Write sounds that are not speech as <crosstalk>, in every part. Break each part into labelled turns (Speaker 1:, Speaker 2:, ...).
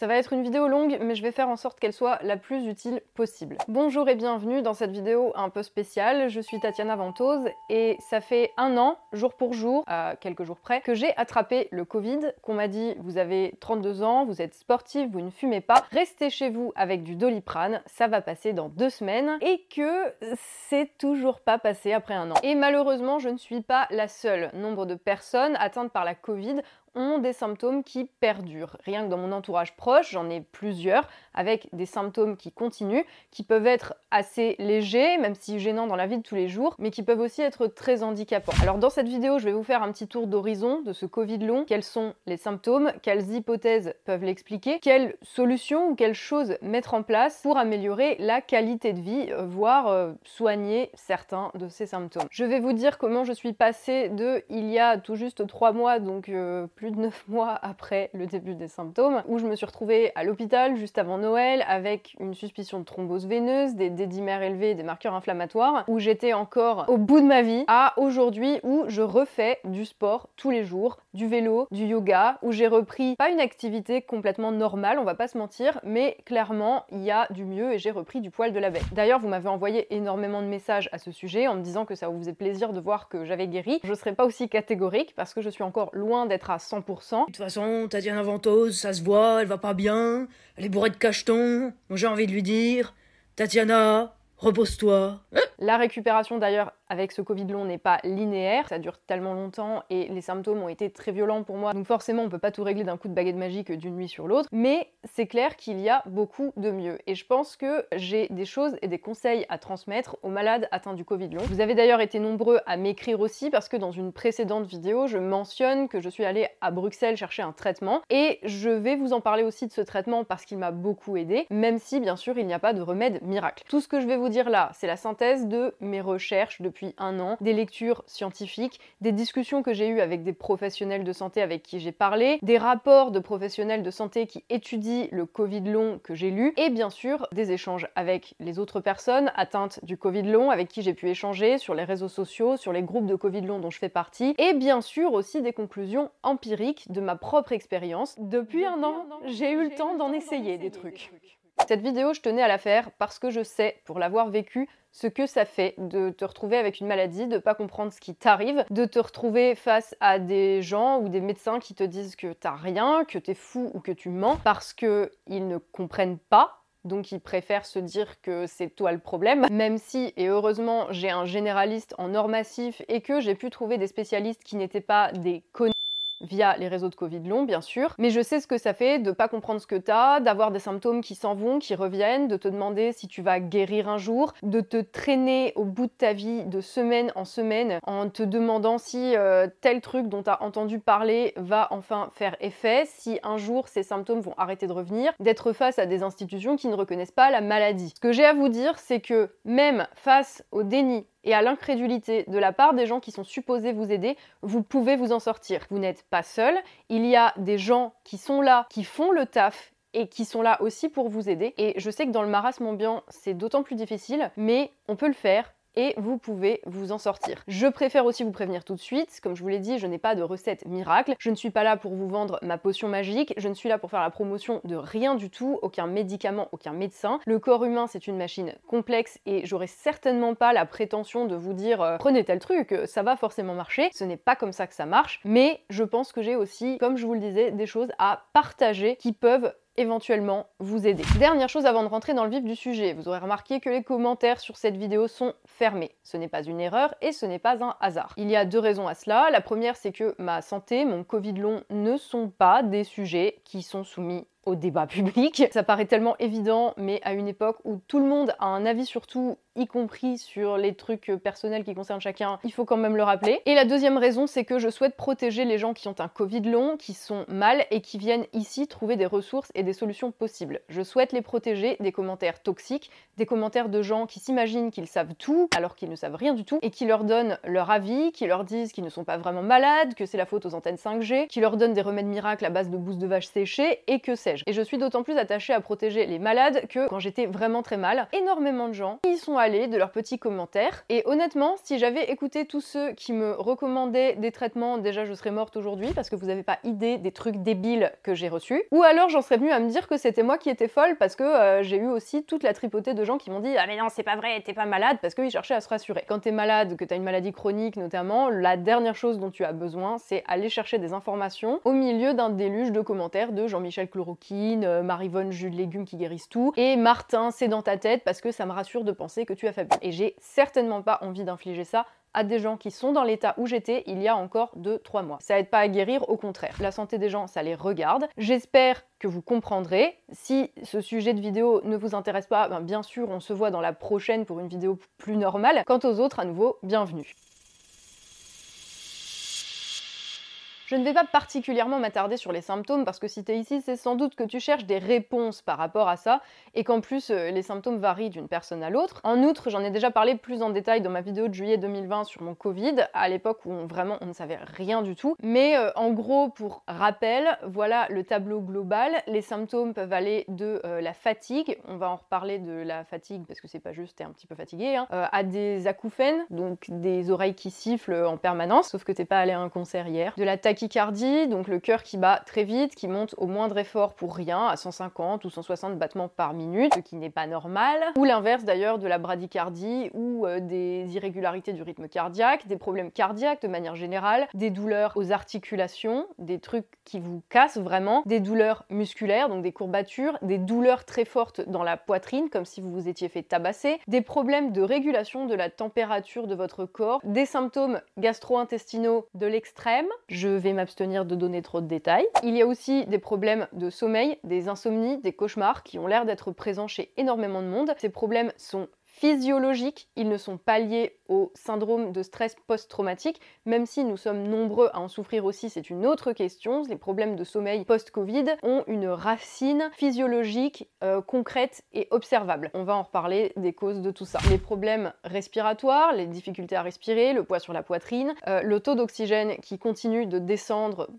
Speaker 1: Ça va être une vidéo longue, mais je vais faire en sorte qu'elle soit la plus utile possible. Bonjour et bienvenue dans cette vidéo un peu spéciale. Je suis Tatiana Ventose et ça fait un an, jour pour jour, à quelques jours près, que j'ai attrapé le Covid, qu'on m'a dit vous avez 32 ans, vous êtes sportif, vous ne fumez pas, restez chez vous avec du doliprane, ça va passer dans deux semaines et que c'est toujours pas passé après un an. Et malheureusement, je ne suis pas la seule. Nombre de personnes atteintes par la Covid ont des symptômes qui perdurent. Rien que dans mon entourage proche, j'en ai plusieurs avec des symptômes qui continuent, qui peuvent être assez légers, même si gênants dans la vie de tous les jours, mais qui peuvent aussi être très handicapants. Alors dans cette vidéo, je vais vous faire un petit tour d'horizon de ce Covid long, quels sont les symptômes, quelles hypothèses peuvent l'expliquer, quelles solutions ou quelles choses mettre en place pour améliorer la qualité de vie, euh, voire euh, soigner certains de ces symptômes? Je vais vous dire comment je suis passée de il y a tout juste trois mois, donc euh, plus de 9 <laughs> mois après le début des symptômes, où je me suis retrouvée à l'hôpital juste avant Noël avec une suspicion de thrombose veineuse, des dédimères élevés, des marqueurs inflammatoires, où j'étais encore au bout de ma vie, à aujourd'hui où je refais du sport tous les jours, du vélo, du yoga, où j'ai repris pas une activité complètement normale, on va pas se mentir, mais clairement il y a du mieux et j'ai repris du poil de la bête. D'ailleurs, vous m'avez envoyé énormément de messages à ce sujet en me disant que ça vous faisait plaisir de voir que j'avais guéri. Je serai pas aussi catégorique parce que je suis encore loin d'être à 100%.
Speaker 2: De toute façon, Tatiana Ventouse, ça se voit, elle va pas bien, elle est bourrée de cachetons. J'ai envie de lui dire, Tatiana, repose-toi.
Speaker 1: La récupération d'ailleurs avec ce Covid long n'est pas linéaire, ça dure tellement longtemps et les symptômes ont été très violents pour moi, donc forcément on peut pas tout régler d'un coup de baguette magique d'une nuit sur l'autre, mais c'est clair qu'il y a beaucoup de mieux et je pense que j'ai des choses et des conseils à transmettre aux malades atteints du Covid long. Vous avez d'ailleurs été nombreux à m'écrire aussi parce que dans une précédente vidéo je mentionne que je suis allée à Bruxelles chercher un traitement et je vais vous en parler aussi de ce traitement parce qu'il m'a beaucoup aidé, même si bien sûr il n'y a pas de remède miracle. Tout ce que je vais vous dire là, c'est la synthèse de mes recherches depuis un an, des lectures scientifiques, des discussions que j'ai eues avec des professionnels de santé avec qui j'ai parlé, des rapports de professionnels de santé qui étudient le Covid long que j'ai lu, et bien sûr des échanges avec les autres personnes atteintes du Covid long avec qui j'ai pu échanger sur les réseaux sociaux, sur les groupes de Covid long dont je fais partie, et bien sûr aussi des conclusions empiriques de ma propre expérience. Depuis un an, j'ai eu le temps d'en essayer des trucs. Cette vidéo, je tenais à la faire parce que je sais, pour l'avoir vécu, ce que ça fait de te retrouver avec une maladie, de pas comprendre ce qui t'arrive, de te retrouver face à des gens ou des médecins qui te disent que t'as rien, que t'es fou ou que tu mens parce que ils ne comprennent pas. Donc ils préfèrent se dire que c'est toi le problème, même si, et heureusement, j'ai un généraliste en or massif et que j'ai pu trouver des spécialistes qui n'étaient pas des connards via les réseaux de Covid long, bien sûr. Mais je sais ce que ça fait de pas comprendre ce que t'as, d'avoir des symptômes qui s'en vont, qui reviennent, de te demander si tu vas guérir un jour, de te traîner au bout de ta vie de semaine en semaine en te demandant si euh, tel truc dont t'as entendu parler va enfin faire effet, si un jour ces symptômes vont arrêter de revenir, d'être face à des institutions qui ne reconnaissent pas la maladie. Ce que j'ai à vous dire, c'est que même face au déni et à l'incrédulité de la part des gens qui sont supposés vous aider, vous pouvez vous en sortir. Vous n'êtes pas seul, il y a des gens qui sont là, qui font le taf et qui sont là aussi pour vous aider. Et je sais que dans le marasme ambiant, c'est d'autant plus difficile, mais on peut le faire et vous pouvez vous en sortir. Je préfère aussi vous prévenir tout de suite, comme je vous l'ai dit, je n'ai pas de recette miracle, je ne suis pas là pour vous vendre ma potion magique, je ne suis là pour faire la promotion de rien du tout, aucun médicament, aucun médecin. Le corps humain c'est une machine complexe et j'aurais certainement pas la prétention de vous dire euh, prenez tel truc, ça va forcément marcher, ce n'est pas comme ça que ça marche, mais je pense que j'ai aussi, comme je vous le disais, des choses à partager qui peuvent éventuellement vous aider. Dernière chose avant de rentrer dans le vif du sujet, vous aurez remarqué que les commentaires sur cette vidéo sont fermés. Ce n'est pas une erreur et ce n'est pas un hasard. Il y a deux raisons à cela. La première, c'est que ma santé, mon Covid long ne sont pas des sujets qui sont soumis au débat public. <laughs> Ça paraît tellement évident, mais à une époque où tout le monde a un avis sur tout, y compris sur les trucs personnels qui concernent chacun, il faut quand même le rappeler. Et la deuxième raison, c'est que je souhaite protéger les gens qui ont un Covid long, qui sont mal et qui viennent ici trouver des ressources et des solutions possibles. Je souhaite les protéger des commentaires toxiques, des commentaires de gens qui s'imaginent qu'ils savent tout alors qu'ils ne savent rien du tout et qui leur donnent leur avis, qui leur disent qu'ils ne sont pas vraiment malades, que c'est la faute aux antennes 5G, qui leur donnent des remèdes miracles à base de bousses de vache séchées et que c'est Et je suis d'autant plus attachée à protéger les malades que quand j'étais vraiment très mal, énormément de gens y sont allés de leurs petits commentaires. Et honnêtement, si j'avais écouté tous ceux qui me recommandaient des traitements, déjà je serais morte aujourd'hui parce que vous n'avez pas idée des trucs débiles que j'ai reçus. Ou alors j'en serais venue à me dire que c'était moi qui étais folle parce que euh, j'ai eu aussi toute la tripotée de gens qui m'ont dit Ah mais non, c'est pas vrai, t'es pas malade parce qu'ils cherchaient à se rassurer. Quand t'es malade, que t'as une maladie chronique notamment, la dernière chose dont tu as besoin, c'est aller chercher des informations au milieu d'un déluge de commentaires de Jean-Michel Chloroquine, euh, Marivonne jus de légumes qui guérissent tout, et Martin c'est dans ta tête parce que ça me rassure de penser que tu as faible. Et j'ai certainement pas envie d'infliger ça à des gens qui sont dans l'état où j'étais il y a encore 2-3 mois. Ça aide pas à guérir, au contraire. La santé des gens, ça les regarde. J'espère que vous comprendrez. Si ce sujet de vidéo ne vous intéresse pas, ben bien sûr, on se voit dans la prochaine pour une vidéo plus normale. Quant aux autres, à nouveau, bienvenue. Je ne vais pas particulièrement m'attarder sur les symptômes parce que si tu es ici, c'est sans doute que tu cherches des réponses par rapport à ça et qu'en plus euh, les symptômes varient d'une personne à l'autre. En outre, j'en ai déjà parlé plus en détail dans ma vidéo de juillet 2020 sur mon Covid, à l'époque où vraiment on ne savait rien du tout. Mais euh, en gros, pour rappel, voilà le tableau global. Les symptômes peuvent aller de euh, la fatigue, on va en reparler de la fatigue parce que c'est pas juste t'es un petit peu fatigué, hein, à des acouphènes, donc des oreilles qui sifflent en permanence, sauf que t'es pas allé à un concert hier, de la tachycardie, donc le cœur qui bat très vite, qui monte au moindre effort pour rien, à 150 ou 160 battements par minute, ce qui n'est pas normal, ou l'inverse d'ailleurs de la bradycardie ou euh, des irrégularités du rythme cardiaque, des problèmes cardiaques de manière générale, des douleurs aux articulations, des trucs qui vous cassent vraiment, des douleurs musculaires, donc des courbatures, des douleurs très fortes dans la poitrine, comme si vous vous étiez fait tabasser, des problèmes de régulation de la température de votre corps, des symptômes gastro-intestinaux de l'extrême. Je vais m'abstenir de donner trop de détails. Il y a aussi des problèmes de sommeil, des insomnies, des cauchemars qui ont l'air d'être présents chez énormément de monde. Ces problèmes sont physiologiques, ils ne sont pas liés au syndrome de stress post-traumatique, même si nous sommes nombreux à en souffrir aussi, c'est une autre question. Les problèmes de sommeil post-Covid ont une racine physiologique euh, concrète et observable. On va en reparler des causes de tout ça. Les problèmes respiratoires, les difficultés à respirer, le poids sur la poitrine, euh, le taux d'oxygène qui continue de descendre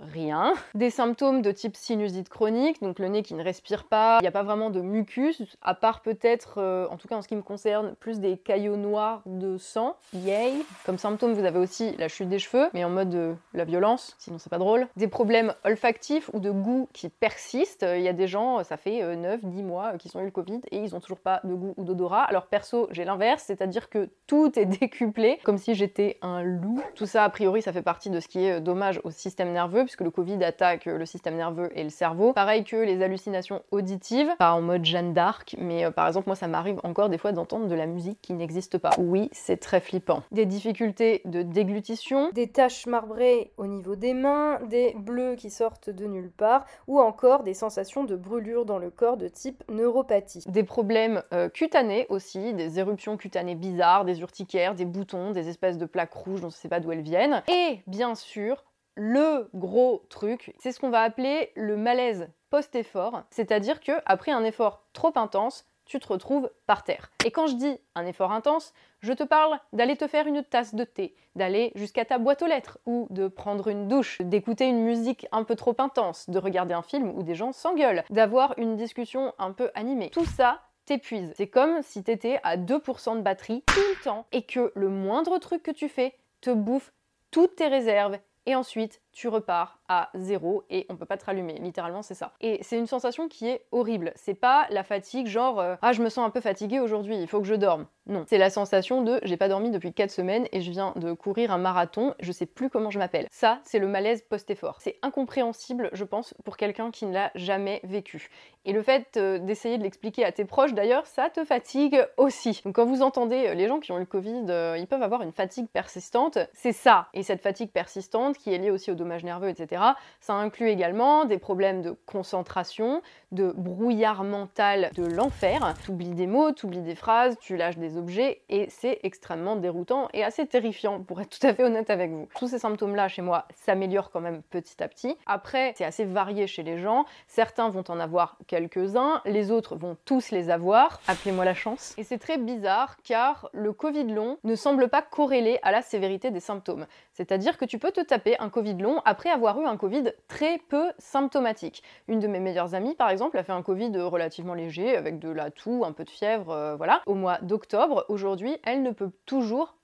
Speaker 1: rien. Des symptômes de type sinusite chronique, donc le nez qui ne respire pas, il n'y a pas vraiment de mucus, à part peut-être, euh, en tout cas en ce qui me concerne, plus des caillots noirs de sang. Yay Comme symptôme, vous avez aussi la chute des cheveux, mais en mode de la violence, sinon c'est pas drôle. Des problèmes olfactifs ou de goût qui persistent. Il y a des gens, ça fait 9, euh, 10 mois euh, qu'ils ont eu le Covid et ils ont toujours pas de goût ou d'odorat. Alors perso, j'ai l'inverse, c'est-à-dire que tout est <laughs> décuplé, comme si j'étais un loup. Tout ça, a priori, ça fait partie de ce qui est dommage au système nerveux, puisque le Covid attaque le système nerveux et le cerveau. Pareil que les hallucinations auditives, pas en mode Jeanne d'Arc, mais euh, par exemple, moi ça m'arrive encore des fois d'entendre de la musique qui n'existe pas. Oui, c'est très flippant. Des difficultés de déglutition, des taches marbrées au niveau des mains, des bleus qui sortent de nulle part, ou encore des sensations de brûlure dans le corps de type neuropathie. Des problèmes euh, cutanés aussi, des éruptions cutanées bizarres, des urticaires, des boutons, des espèces de plaques rouges dont on ne sait pas d'où elles viennent. Et bien sûr, le gros truc, c'est ce qu'on va appeler le malaise post-effort, c'est-à-dire que après un effort trop intense, tu te retrouves par terre. Et quand je dis un effort intense, je te parle d'aller te faire une tasse de thé, d'aller jusqu'à ta boîte aux lettres, ou de prendre une douche, d'écouter une musique un peu trop intense, de regarder un film où des gens s'engueulent, d'avoir une discussion un peu animée. Tout ça t'épuise. C'est comme si t'étais à 2% de batterie tout le temps et que le moindre truc que tu fais te bouffe toutes tes réserves et ensuite tu repars à zéro et on peut pas te rallumer. Littéralement, c'est ça. Et c'est une sensation qui est horrible. C'est pas la fatigue, genre euh, ah, je me sens un peu fatigué aujourd'hui, il faut que je dorme. Non. C'est la sensation de j'ai pas dormi depuis 4 semaines et je viens de courir un marathon, je sais plus comment je m'appelle. Ça, c'est le malaise post-effort. C'est incompréhensible, je pense, pour quelqu'un qui ne l'a jamais vécu. Et le fait euh, d'essayer de l'expliquer à tes proches, d'ailleurs, ça te fatigue aussi. Donc quand vous entendez euh, les gens qui ont eu le Covid, ils peuvent avoir une fatigue persistante. C'est ça. Et cette fatigue persistante qui est liée aussi au nerveux, etc. Ça inclut également des problèmes de concentration, de brouillard mental de l'enfer. Tu oublies des mots, tu oublies des phrases, tu lâches des objets et c'est extrêmement déroutant et assez terrifiant pour être tout à fait honnête avec vous. Tous ces symptômes-là chez moi s'améliorent quand même petit à petit. Après, c'est assez varié chez les gens. Certains vont en avoir quelques-uns, les autres vont tous les avoir. Appelez-moi la chance. Et c'est très bizarre car le Covid long ne semble pas corrélé à la sévérité des symptômes. C'est-à-dire que tu peux te taper un Covid long après avoir eu un Covid très peu symptomatique. Une de mes meilleures amies, par exemple, a fait un Covid relativement léger, avec de la toux, un peu de fièvre, euh, voilà, au mois d'octobre. Aujourd'hui, elle ne peut toujours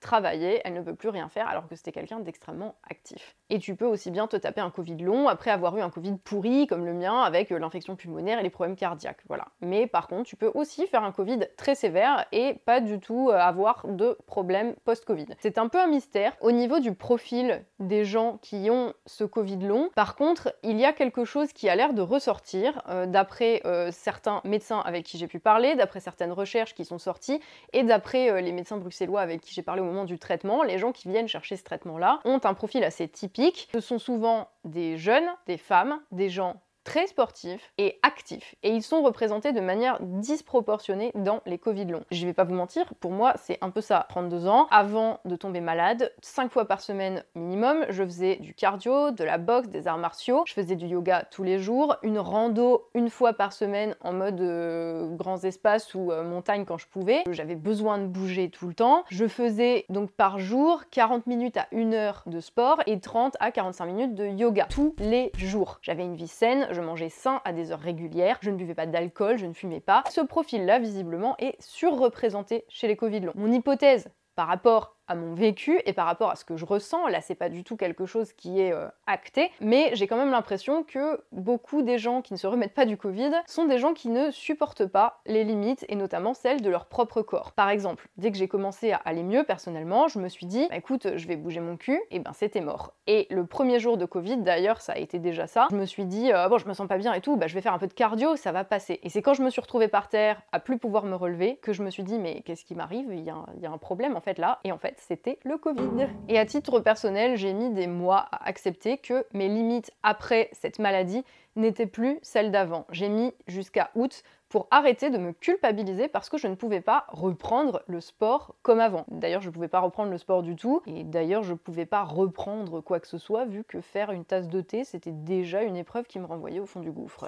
Speaker 1: travailler, elle ne peut plus rien faire alors que c'était quelqu'un d'extrêmement actif. Et tu peux aussi bien te taper un Covid long après avoir eu un Covid pourri comme le mien avec euh, l'infection pulmonaire et les problèmes cardiaques, voilà. Mais par contre, tu peux aussi faire un Covid très sévère et pas du tout euh, avoir de problème post-Covid. C'est un peu un mystère au niveau du profil des gens qui ont ce Covid long. Par contre, il y a quelque chose qui a l'air de ressortir euh, d'après certains médecins avec qui j'ai pu parler, d'après certaines recherches qui sont sorties et d'après les médecins bruxellois avec qui j'ai parlé au moment du traitement, les gens qui viennent chercher ce traitement-là ont un profil assez typique. Ce sont souvent des jeunes, des femmes, des gens très sportifs et actifs. Et ils sont représentés de manière disproportionnée dans les Covid longs. Je vais pas vous mentir, pour moi, c'est un peu ça. 32 ans, avant de tomber malade, 5 fois par semaine minimum, je faisais du cardio, de la boxe, des arts martiaux, je faisais du yoga tous les jours, une rando une fois par semaine en mode euh, grands espaces ou euh, montagne quand je pouvais. J'avais besoin de bouger tout le temps. Je faisais donc par jour 40 minutes à 1 heure de sport et 30 à 45 minutes de yoga tous les jours. J'avais une vie saine, je mangeais sain à des heures régulières, je ne buvais pas d'alcool, je ne fumais pas. Ce profil-là, visiblement, est surreprésenté chez les Covid longs. Mon hypothèse par rapport à mon vécu et par rapport à ce que je ressens. Là, c'est pas du tout quelque chose qui est euh, acté, mais j'ai quand même l'impression que beaucoup des gens qui ne se remettent pas du Covid sont des gens qui ne supportent pas les limites et notamment celles de leur propre corps. Par exemple, dès que j'ai commencé à aller mieux personnellement, je me suis dit, bah, écoute, je vais bouger mon cul, et ben c'était mort. Et le premier jour de Covid, d'ailleurs, ça a été déjà ça. Je me suis dit, euh, bon, je me sens pas bien et tout, bah, je vais faire un peu de cardio, ça va passer. Et c'est quand je me suis retrouvée par terre à plus pouvoir me relever que je me suis dit, mais qu'est-ce qui m'arrive? Il, y a un problème en fait là. Et en fait, c'était le Covid. Et à titre personnel, j'ai mis des mois à accepter que mes limites après cette maladie n'étaient plus celles d'avant. J'ai mis jusqu'à août pour arrêter de me culpabiliser parce que je ne pouvais pas reprendre le sport comme avant. D'ailleurs, je ne pouvais pas reprendre le sport du tout, et d'ailleurs, je ne pouvais pas reprendre quoi que ce soit, vu que faire une tasse de thé, c'était déjà une épreuve qui me renvoyait au fond du gouffre.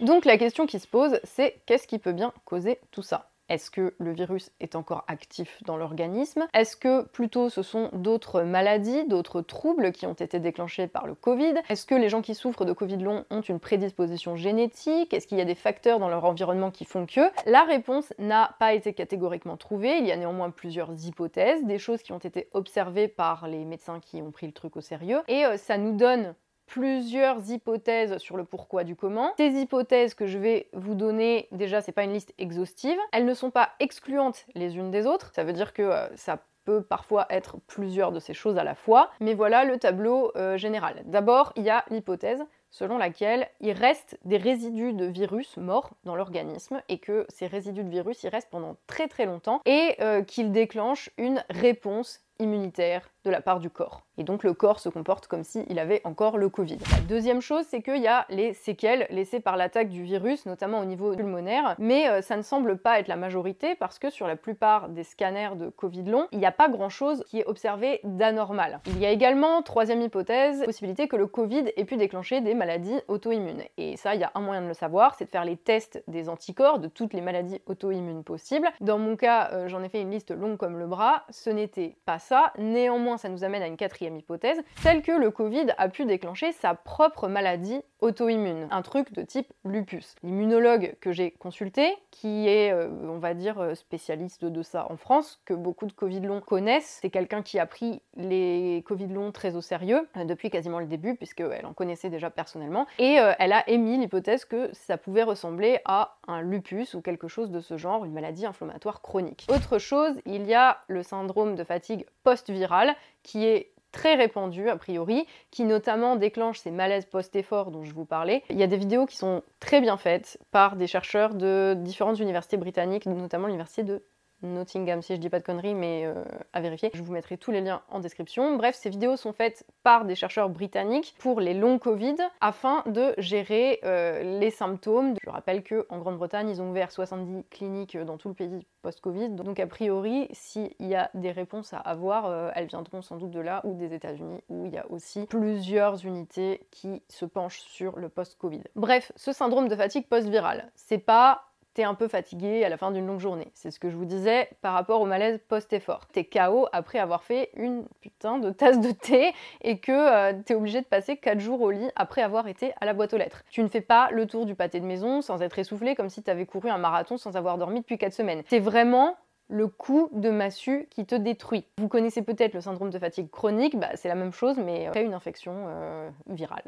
Speaker 1: Donc la question qui se pose, c'est qu'est-ce qui peut bien causer tout ça? Est-ce que le virus est encore actif dans l'organisme? Est-ce que plutôt ce sont d'autres maladies, d'autres troubles qui ont été déclenchés par le Covid? Est-ce que les gens qui souffrent de Covid long ont une prédisposition génétique? Est-ce qu'il y a des facteurs dans leur environnement qui font que? La réponse n'a pas été catégoriquement trouvée. Il y a néanmoins plusieurs hypothèses, des choses qui ont été observées par les médecins qui ont pris le truc au sérieux. Et euh, ça nous donne plusieurs hypothèses sur le pourquoi du comment. Ces hypothèses que je vais vous donner, déjà c'est pas une liste exhaustive, elles ne sont pas excluantes les unes des autres, ça veut dire que euh, ça peut parfois être plusieurs de ces choses à la fois, mais voilà le tableau euh, général. D'abord, il y a l'hypothèse selon laquelle il reste des résidus de virus morts dans l'organisme et que ces résidus de virus y restent pendant très très longtemps et euh, qu'ils déclenchent une réponse immunitaire de la part du corps. Et donc le corps se comporte comme s'il avait encore le Covid. La deuxième chose, c'est qu'il y a les séquelles laissées par l'attaque du virus, notamment au niveau pulmonaire, mais euh, ça ne semble pas être la majorité parce que sur la plupart des scanners de Covid long, il n'y a pas grand-chose qui est observé d'anormal. Il y a également, troisième hypothèse, possibilité que le Covid ait pu déclencher des maladies auto-immunes. Et ça, il y a un moyen de le savoir, c'est de faire les tests des anticorps de toutes les maladies auto-immunes possibles. Dans mon cas, euh, j'en ai fait une liste longue comme le bras, ce n'était pas ça. Néanmoins, ça nous amène à une quatrième hypothèse, celle que le Covid a pu déclencher sa propre maladie auto-immune, un truc de type lupus. L'immunologue que j'ai consulté, qui est, euh, on va dire, euh, spécialiste de ça en France, que beaucoup de Covid longs connaissent, c'est quelqu'un qui a pris les Covid longs très au sérieux euh, depuis quasiment le début, puisqu'elle en connaissait déjà personnellement, et elle a émis l'hypothèse que ça pouvait ressembler à un lupus ou quelque chose de ce genre, une maladie inflammatoire chronique. Autre chose, il y a le syndrome de fatigue post-virale, qui est très répandu a priori, qui notamment déclenche ces malaises post-effort dont je vous parlais. Il y a des vidéos qui sont très bien faites par des chercheurs de différentes universités britanniques, notamment l'université de Nottingham, si je dis pas de conneries, mais euh, à vérifier. Je vous mettrai tous les liens en description. Bref, ces vidéos sont faites par des chercheurs britanniques pour les longs Covid afin de gérer euh, les symptômes. Je rappelle que Grande-Bretagne, ils ont ouvert 70 cliniques dans tout le pays post-Covid. Donc a priori, s'il y a des réponses à avoir, euh, elles viendront sans doute de là ou des États-Unis où il y a aussi plusieurs unités qui se penchent sur le post-Covid. Bref, ce syndrome de fatigue post-virale, c'est pas t'es un peu fatigué à la fin d'une longue journée. C'est ce que je vous disais par rapport au malaise post-effort. T'es KO après avoir fait une putain de tasse de thé et que euh, t'es obligé de passer 4 jours au lit après avoir été à la boîte aux lettres. Tu ne fais pas le tour du pâté de maison sans être essoufflé comme si t'avais couru un marathon sans avoir dormi depuis 4 semaines. C'est vraiment le coup de massue qui te détruit. Vous connaissez peut-être le syndrome de fatigue chronique, bah, c'est la même chose mais après une infection euh, virale.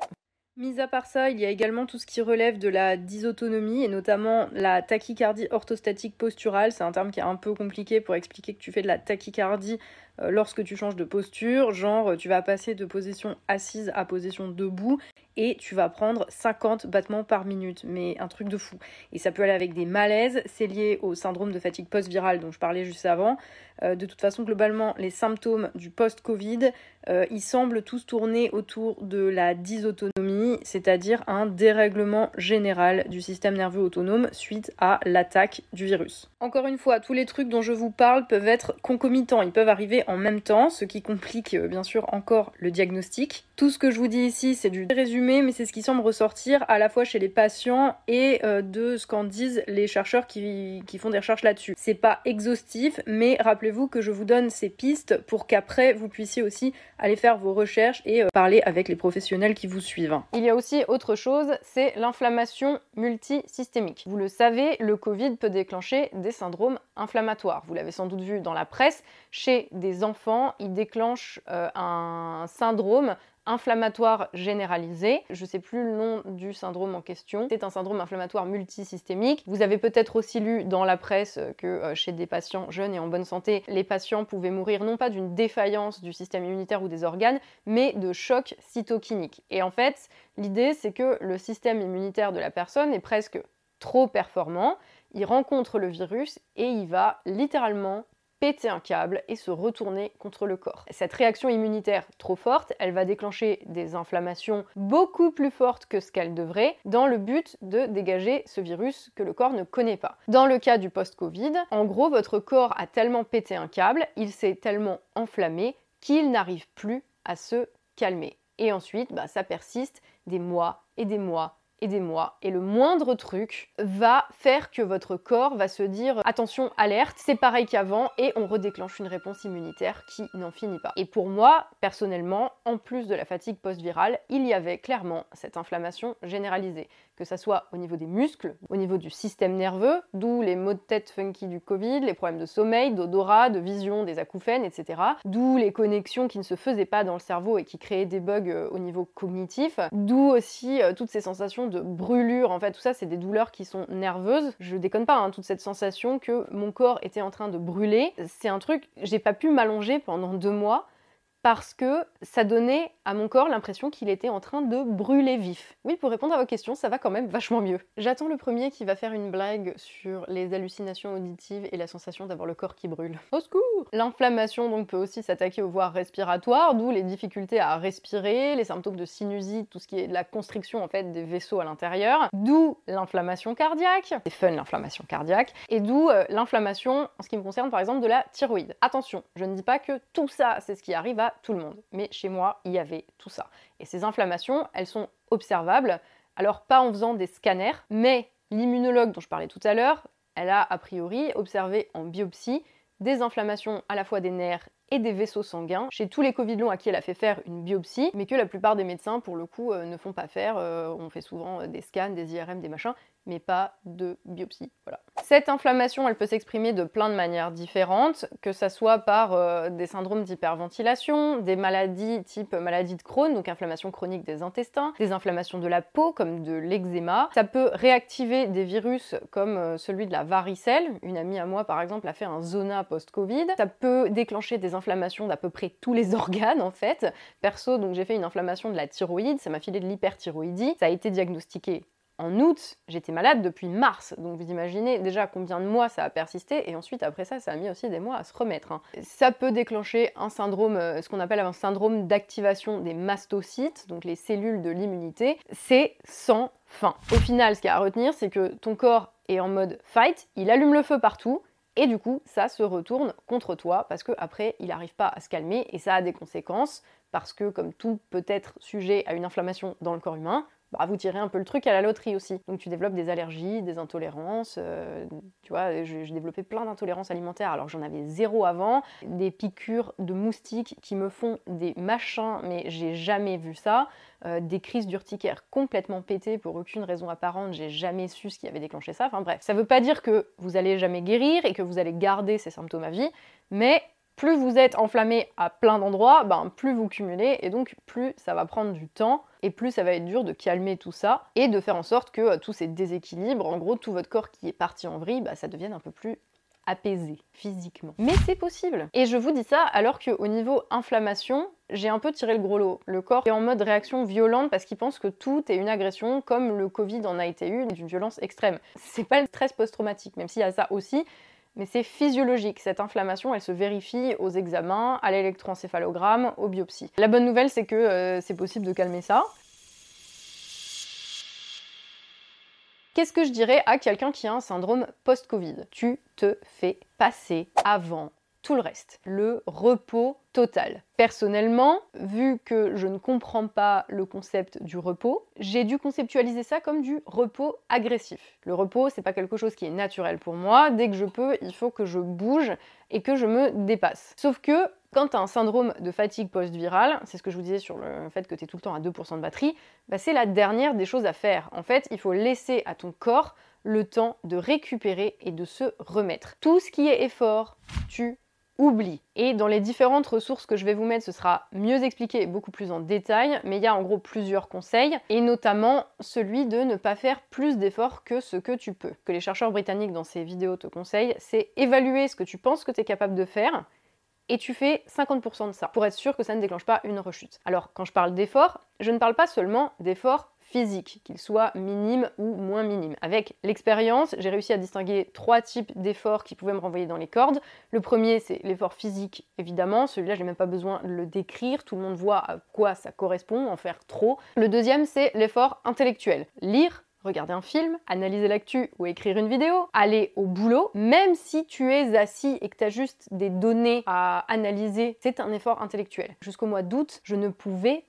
Speaker 1: Mis à part ça, il y a également tout ce qui relève de la dysautonomie et notamment la tachycardie orthostatique posturale. C'est un terme qui est un peu compliqué pour expliquer que tu fais de la tachycardie euh, lorsque tu changes de posture. Genre, tu vas passer de position assise à position debout et tu vas prendre 50 battements par minute, mais un truc de fou. Et ça peut aller avec des malaises, c'est lié au syndrome de fatigue post-virale dont je parlais juste avant. Euh, de toute façon, globalement, les symptômes du post-Covid, euh, ils semblent tous tourner autour de la dysautonomie, c'est-à-dire un dérèglement général du système nerveux autonome suite à l'attaque du virus. Encore une fois, tous les trucs dont je vous parle peuvent être concomitants, ils peuvent arriver en même temps, ce qui complique euh, bien sûr encore le diagnostic. Tout ce que je vous dis ici, c'est du résumé, mais c'est ce qui semble ressortir à la fois chez les patients et de ce qu'en disent les chercheurs qui, font des recherches là-dessus. C'est pas exhaustif, mais rappelez-vous que je vous donne ces pistes pour qu'après vous puissiez aussi aller faire vos recherches et euh, parler avec les professionnels qui vous suivent. Il y a aussi autre chose, c'est l'inflammation multisystémique. Vous le savez, le Covid peut déclencher des syndromes inflammatoires. Vous l'avez sans doute vu dans la presse, chez des enfants, il déclenche euh, un syndrome inflammatoire généralisé. Je ne sais plus le nom du syndrome en question. C'est un syndrome inflammatoire multisystémique. Vous avez peut-être aussi lu dans la presse que euh, chez des patients jeunes et en bonne santé, les patients pouvaient mourir non pas d'une défaillance du système immunitaire ou des organes, mais de choc cytokinique. Et en fait, l'idée c'est que le système immunitaire de la personne est presque trop performant, il rencontre le virus et il va littéralement péter un câble et se retourner contre le corps. Cette réaction immunitaire trop forte, elle va déclencher des inflammations beaucoup plus fortes que ce qu'elle devrait dans le but de dégager ce virus que le corps ne connaît pas. Dans le cas du post-Covid, en gros, votre corps a tellement pété un câble, il s'est tellement enflammé qu'il n'arrive plus à se calmer. Et ensuite, bah, ça persiste des mois et des mois et des mois. Et le moindre truc va faire que votre corps va se dire attention, alerte, c'est pareil qu'avant et on redéclenche une réponse immunitaire qui n'en finit pas. Et pour moi, personnellement, en plus de la fatigue post-virale, il y avait clairement cette inflammation généralisée que ça soit au niveau des muscles, au niveau du système nerveux, d'où les maux de tête funky du Covid, les problèmes de sommeil, d'odorat, de vision, des acouphènes, etc. D'où les connexions qui ne se faisaient pas dans le cerveau et qui créaient des bugs euh, au niveau cognitif. D'où aussi euh, toutes ces sensations de brûlure. En fait, tout ça, c'est des douleurs qui sont nerveuses. Je déconne pas, hein, toute cette sensation que mon corps était en train de brûler. C'est un truc, j'ai pas pu m'allonger pendant deux mois parce que ça donnait à mon corps l'impression qu'il était en train de brûler vif. Oui, pour répondre à vos questions, ça va quand même vachement mieux. J'attends le premier qui va faire une blague sur les hallucinations auditives et la sensation d'avoir le corps qui brûle. Au secours L'inflammation donc peut aussi s'attaquer aux voies respiratoires, d'où les difficultés à respirer, les symptômes de sinusite, tout ce qui est de la constriction en fait des vaisseaux à l'intérieur, d'où l'inflammation cardiaque, c'est fun l'inflammation cardiaque, et d'où euh, l'inflammation en ce qui me concerne par exemple de la thyroïde. Attention, je ne dis pas que tout ça c'est ce qui arrive à tout le monde. Mais chez moi, il y avait tout ça. Et ces inflammations, elles sont observables. Alors pas en faisant des scanners, mais l'immunologue dont je parlais tout à l'heure, elle a a priori observé en biopsie des inflammations à la fois des nerfs et des vaisseaux sanguins chez tous les Covid longs à qui elle a fait faire une biopsie, mais que la plupart des médecins, pour le coup, euh, ne font pas faire. Euh, on fait souvent euh, des scans, des IRM, des machins, mais pas de biopsie. Voilà. Cette inflammation, elle peut s'exprimer de plein de manières différentes, que ça soit par euh, des syndromes d'hyperventilation, des maladies type maladie de Crohn, donc inflammation chronique des intestins, des inflammations de la peau comme de l'eczéma. Ça peut réactiver des virus comme euh, celui de la varicelle. Une amie à moi, par exemple, a fait un zona post-Covid. Ça peut déclencher des inflammations d'à peu près tous les <laughs> organes, en fait. Perso, donc j'ai fait une inflammation de la thyroïde, ça m'a filé de l'hyperthyroïdie. Ça a été diagnostiqué en août, j'étais malade depuis mars, donc vous imaginez déjà combien de mois ça a persisté, et ensuite après ça, ça a mis aussi des mois à se remettre. Hein. Ça peut déclencher un syndrome, euh, ce qu'on appelle un syndrome d'activation des mastocytes, donc les cellules de l'immunité. C'est sans fin. Au final, ce qu'il y a à retenir, c'est que ton corps est en mode fight, il allume le feu partout, et du coup, ça se retourne contre toi parce qu'après, il n'arrive pas à se calmer et ça a des conséquences parce que comme tout peut être sujet à une inflammation dans le corps humain, bah, vous tirez un peu le truc à la loterie aussi. Donc tu développes des allergies, des intolérances. Euh, tu vois, j'ai développé plein d'intolérances alimentaires alors j'en avais zéro avant. Des piqûres de moustiques qui me font des machins, mais j'ai jamais vu ça. Euh, des crises d'urticaire complètement pétées pour aucune raison apparente, j'ai jamais su ce qui avait déclenché ça. Enfin bref, ça veut pas dire que vous allez jamais guérir et que vous allez garder ces symptômes à vie, mais plus vous êtes enflammé à plein d'endroits, ben, plus vous cumulez et donc plus ça va prendre du temps et plus ça va être dur de calmer tout ça et de faire en sorte que euh, tous ces déséquilibres, en gros tout votre corps qui est parti en vrille, bah, ça devienne un peu plus apaisé physiquement. Mais c'est possible. Et je vous dis ça alors qu'au niveau inflammation, j'ai un peu tiré le gros lot. Le corps est en mode réaction violente parce qu'il pense que tout est une agression, comme le Covid en a été une, d'une violence extrême. C'est pas le stress post-traumatique, même s'il y a ça aussi, mais c'est physiologique. Cette inflammation, elle se vérifie aux examens, à l'électroencéphalogramme, aux biopsies. La bonne nouvelle, c'est que euh, c'est possible de calmer ça. Qu'est-ce que je dirais à quelqu'un qui a un syndrome post-Covid? Tu te fais passer avant tout le reste. Le repos total. Personnellement, vu que je ne comprends pas le concept du repos, j'ai dû conceptualiser ça comme du repos agressif. Le repos, c'est pas quelque chose qui est naturel pour moi. Dès que je peux, il faut que je bouge et que je me dépasse. Sauf que quand tu as un syndrome de fatigue post-virale, c'est ce que je vous disais sur le fait que tu es tout le temps à 2% de batterie, bah c'est la dernière des choses à faire. En fait, il faut laisser à ton corps le temps de récupérer et de se remettre. Tout ce qui est effort, tu oublie. Et dans les différentes ressources que je vais vous mettre, ce sera mieux expliqué beaucoup plus en détail, mais il y a en gros plusieurs conseils, et notamment celui de ne pas faire plus d'efforts que ce que tu peux. Que les chercheurs britanniques dans ces vidéos te conseillent, c'est évaluer ce que tu penses que tu es capable de faire, et tu fais 50% de ça, pour être sûr que ça ne déclenche pas une rechute. Alors, quand je parle d'efforts, je ne parle pas seulement d'efforts physique, qu'il soit minime ou moins minime. Avec l'expérience, j'ai réussi à distinguer trois types d'efforts qui pouvaient me renvoyer dans les cordes. Le premier, c'est l'effort physique, évidemment. Celui-là, j'ai même pas besoin de le décrire. Tout le monde voit à quoi ça correspond, en faire trop. Le deuxième, c'est l'effort intellectuel. Lire, regarder un film, analyser l'actu ou écrire une vidéo, aller au boulot, même si tu es assis et que tu as juste des données à analyser, c'est un effort intellectuel. Jusqu'au mois d'août, je ne pouvais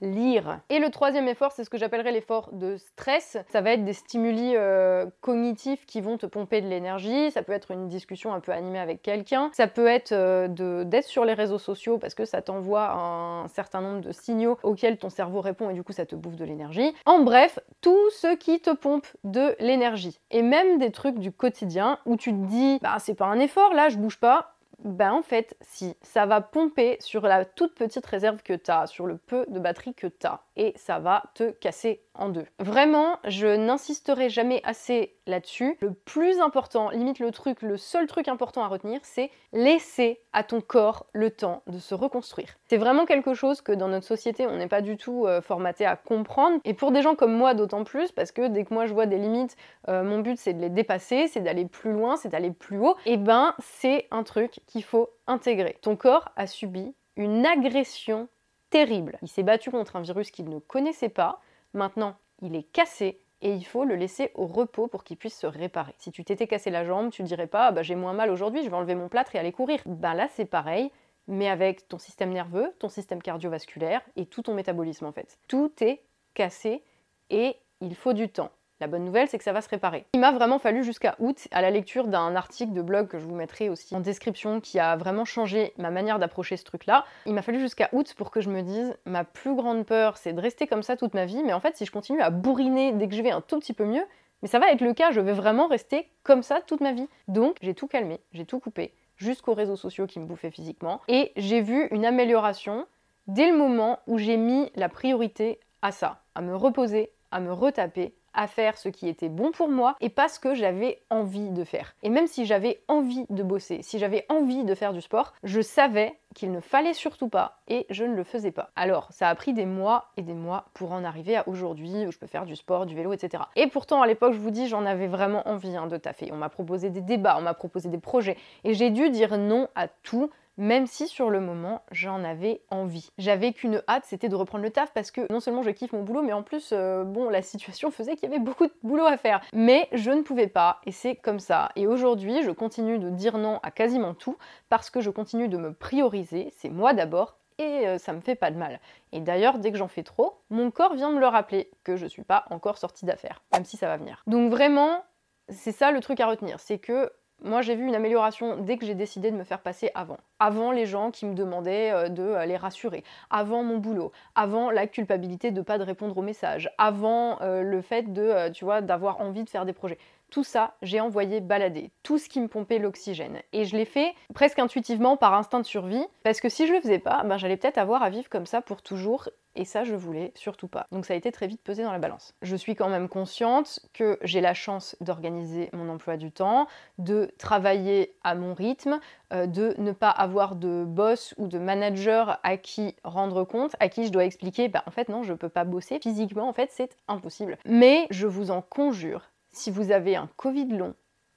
Speaker 1: lire. Et le troisième effort, c'est ce que j'appellerais l'effort de stress. Ça va être des stimuli euh, cognitifs qui vont te pomper de l'énergie. Ça peut être une discussion un peu animée avec quelqu'un. Ça peut être euh, d'être sur les réseaux sociaux parce que ça t'envoie un certain nombre de signaux auxquels ton cerveau répond et du coup ça te bouffe de l'énergie. En bref, tout ce qui te pompe de l'énergie. Et même des trucs du quotidien où tu te dis, bah c'est pas un effort là, je bouge pas ben en fait, si, ça va pomper sur la toute petite réserve que tu as, sur le peu de batterie que tu as, et ça va te casser en deux. Vraiment, je n'insisterai jamais assez là-dessus. Le plus important, limite le truc, le seul truc important à retenir, c'est laisser à ton corps le temps de se reconstruire. C'est vraiment quelque chose que dans notre société, on n'est pas du tout euh, formaté à comprendre. Et pour des gens comme moi, d'autant plus, parce que dès que moi je vois des limites, euh, mon but c'est de les dépasser, c'est d'aller plus loin, c'est d'aller plus haut. Et ben, c'est un truc qu'il faut intégrer. Ton corps a subi une agression terrible. Il s'est battu contre un virus qu'il ne connaissait pas. Maintenant, il est cassé et il faut le laisser au repos pour qu'il puisse se réparer. Si tu t'étais cassé la jambe, tu dirais pas bah, j'ai moins mal aujourd'hui, je vais enlever mon plâtre et aller courir. Ben là c'est pareil, mais avec ton système nerveux, ton système cardiovasculaire et tout ton métabolisme en fait. Tout est cassé et il faut du temps. La bonne nouvelle, c'est que ça va se réparer. Il m'a vraiment fallu jusqu'à août à la lecture d'un article de blog que je vous mettrai aussi en description qui a vraiment changé ma manière d'approcher ce truc-là. Il m'a fallu jusqu'à août pour que je me dise ma plus grande peur, c'est de rester comme ça toute ma vie, mais en fait, si je continue à bourriner dès que je vais un tout petit peu mieux, mais ça va être le cas, je vais vraiment rester comme ça toute ma vie. Donc, j'ai tout calmé, j'ai tout coupé, jusqu'aux réseaux sociaux qui me bouffaient physiquement, et j'ai vu une amélioration dès le moment où j'ai mis la priorité à ça, à me reposer, à me retaper, à faire ce qui était bon pour moi et pas ce que j'avais envie de faire. Et même si j'avais envie de bosser, si j'avais envie de faire du sport, je savais qu'il ne fallait surtout pas et je ne le faisais pas. Alors, ça a pris des mois et des mois pour en arriver à aujourd'hui où je peux faire du sport, du vélo, etc. Et pourtant, à l'époque, je vous dis, j'en avais vraiment envie hein, de taffer. On m'a proposé des débats, on m'a proposé des projets et j'ai dû dire non à tout même si sur le moment j'en avais envie. J'avais qu'une hâte, c'était de reprendre le taf parce que non seulement je kiffe mon boulot, mais en plus, euh, bon, la situation <laughs> faisait qu'il y avait beaucoup de boulot à faire. Mais je ne pouvais pas, et c'est comme ça. Et aujourd'hui, je continue de dire non à quasiment tout parce que je continue de me prioriser, c'est moi d'abord et euh, ça me fait pas de mal. Et d'ailleurs, dès que j'en fais trop, mon corps vient me le rappeler que je suis pas encore sortie d'affaires, même si ça va venir. Donc vraiment, c'est ça le truc à retenir, c'est que moi, j'ai vu une amélioration dès que j'ai décidé de me faire passer avant. Avant les gens qui me demandaient euh, de les rassurer, avant mon boulot, avant la culpabilité de ne pas de répondre aux messages, avant euh, le fait de, euh, tu d'avoir envie de faire des projets. Tout ça, j'ai envoyé balader, tout ce qui me pompait l'oxygène. Et je l'ai fait presque intuitivement par instinct de survie, parce que si je le faisais pas, ben, j'allais peut-être avoir à vivre comme ça pour toujours, et ça je voulais surtout pas. Donc ça a été très vite pesé dans la balance. Je suis quand même consciente que j'ai la chance d'organiser mon emploi du temps, de travailler à mon rythme, euh, de ne pas avoir de boss ou de manager à qui rendre compte, à qui je dois expliquer, bah en fait non, je peux pas bosser physiquement, en fait c'est impossible. Mais je vous en conjure, si vous avez un Covid long,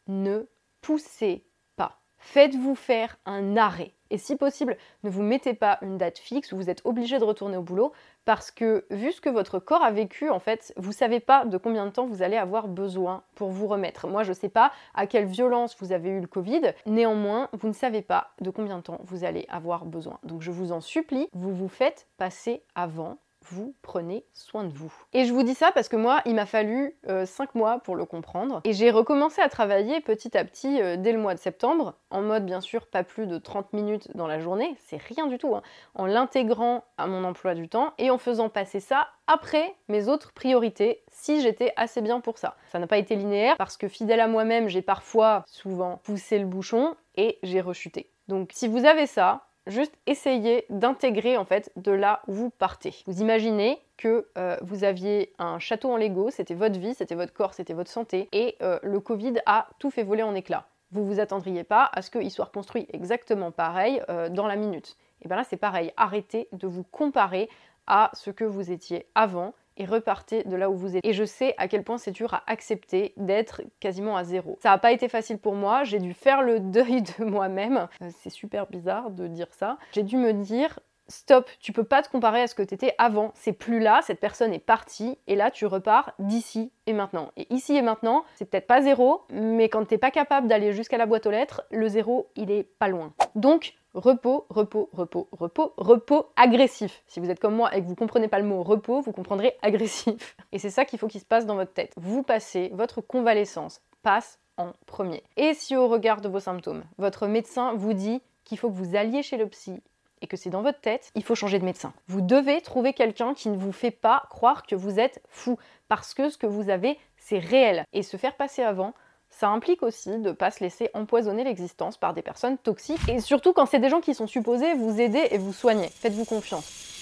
Speaker 1: ne poussez pas. Faites-vous faire un arrêt. Et si possible, ne vous mettez pas une date fixe où vous êtes obligé de retourner au boulot parce que vu ce que votre corps a vécu, en fait, vous savez pas de combien de temps vous allez avoir besoin pour vous remettre. Moi, je sais pas à quelle violence vous avez eu le Covid, néanmoins, vous ne savez pas de combien de temps vous allez avoir besoin. Donc je vous en supplie, vous vous faites passer avant vous prenez soin de vous. Et je vous dis ça parce que moi, il m'a fallu 5 euh, mois pour le comprendre. Et j'ai recommencé à travailler petit à petit euh, dès le mois de septembre, en mode bien sûr pas plus de 30 minutes dans la journée, c'est rien du tout, hein. en l'intégrant à mon emploi du temps et en faisant passer ça après mes autres priorités si j'étais assez bien pour ça. Ça n'a pas été linéaire parce que fidèle à moi-même, j'ai parfois, souvent, poussé le bouchon et j'ai rechuté. Donc si vous avez ça, juste essayez d'intégrer en fait de là où vous partez. Vous imaginez que euh, vous aviez un château en Lego, c'était votre vie, c'était votre corps, c'était votre santé, et euh, le Covid a tout fait voler en éclats. Vous vous attendriez pas à ce qu'il soit reconstruit exactement pareil euh, dans la minute. Et bien là c'est pareil, arrêtez de vous comparer à ce que vous étiez avant et repartez de là où vous êtes. Et je sais à quel point c'est dur à accepter d'être quasiment à zéro. Ça n'a pas été facile pour moi, j'ai dû faire le <laughs> deuil de moi-même. Euh, c'est super bizarre de dire ça. J'ai dû me dire stop, tu peux pas te comparer à ce que tu étais avant, c'est plus là, cette personne est partie, et là tu repars d'ici et maintenant. Et ici et maintenant, c'est peut-être pas zéro, mais quand t'es pas capable d'aller jusqu'à la boîte aux lettres, le zéro, il est pas loin. Donc, repos, repos, repos, repos, repos agressif. Si vous êtes comme moi et que vous comprenez pas le mot repos, vous comprendrez <laughs> agressif. Et c'est ça qu'il faut qu'il se passe dans votre tête. Vous passez, votre convalescence passe en premier. Et si au regard de vos symptômes, votre médecin vous dit qu'il faut que vous alliez chez le psy et que c'est dans votre tête, il faut changer de médecin. Vous devez trouver quelqu'un qui ne vous fait pas croire que vous êtes fou, parce que ce que vous avez, c'est réel. Et se faire passer avant, ça implique aussi de ne pas se laisser empoisonner l'existence par des personnes toxiques, et surtout quand c'est des gens qui sont supposés vous aider et vous soigner. Faites-vous confiance.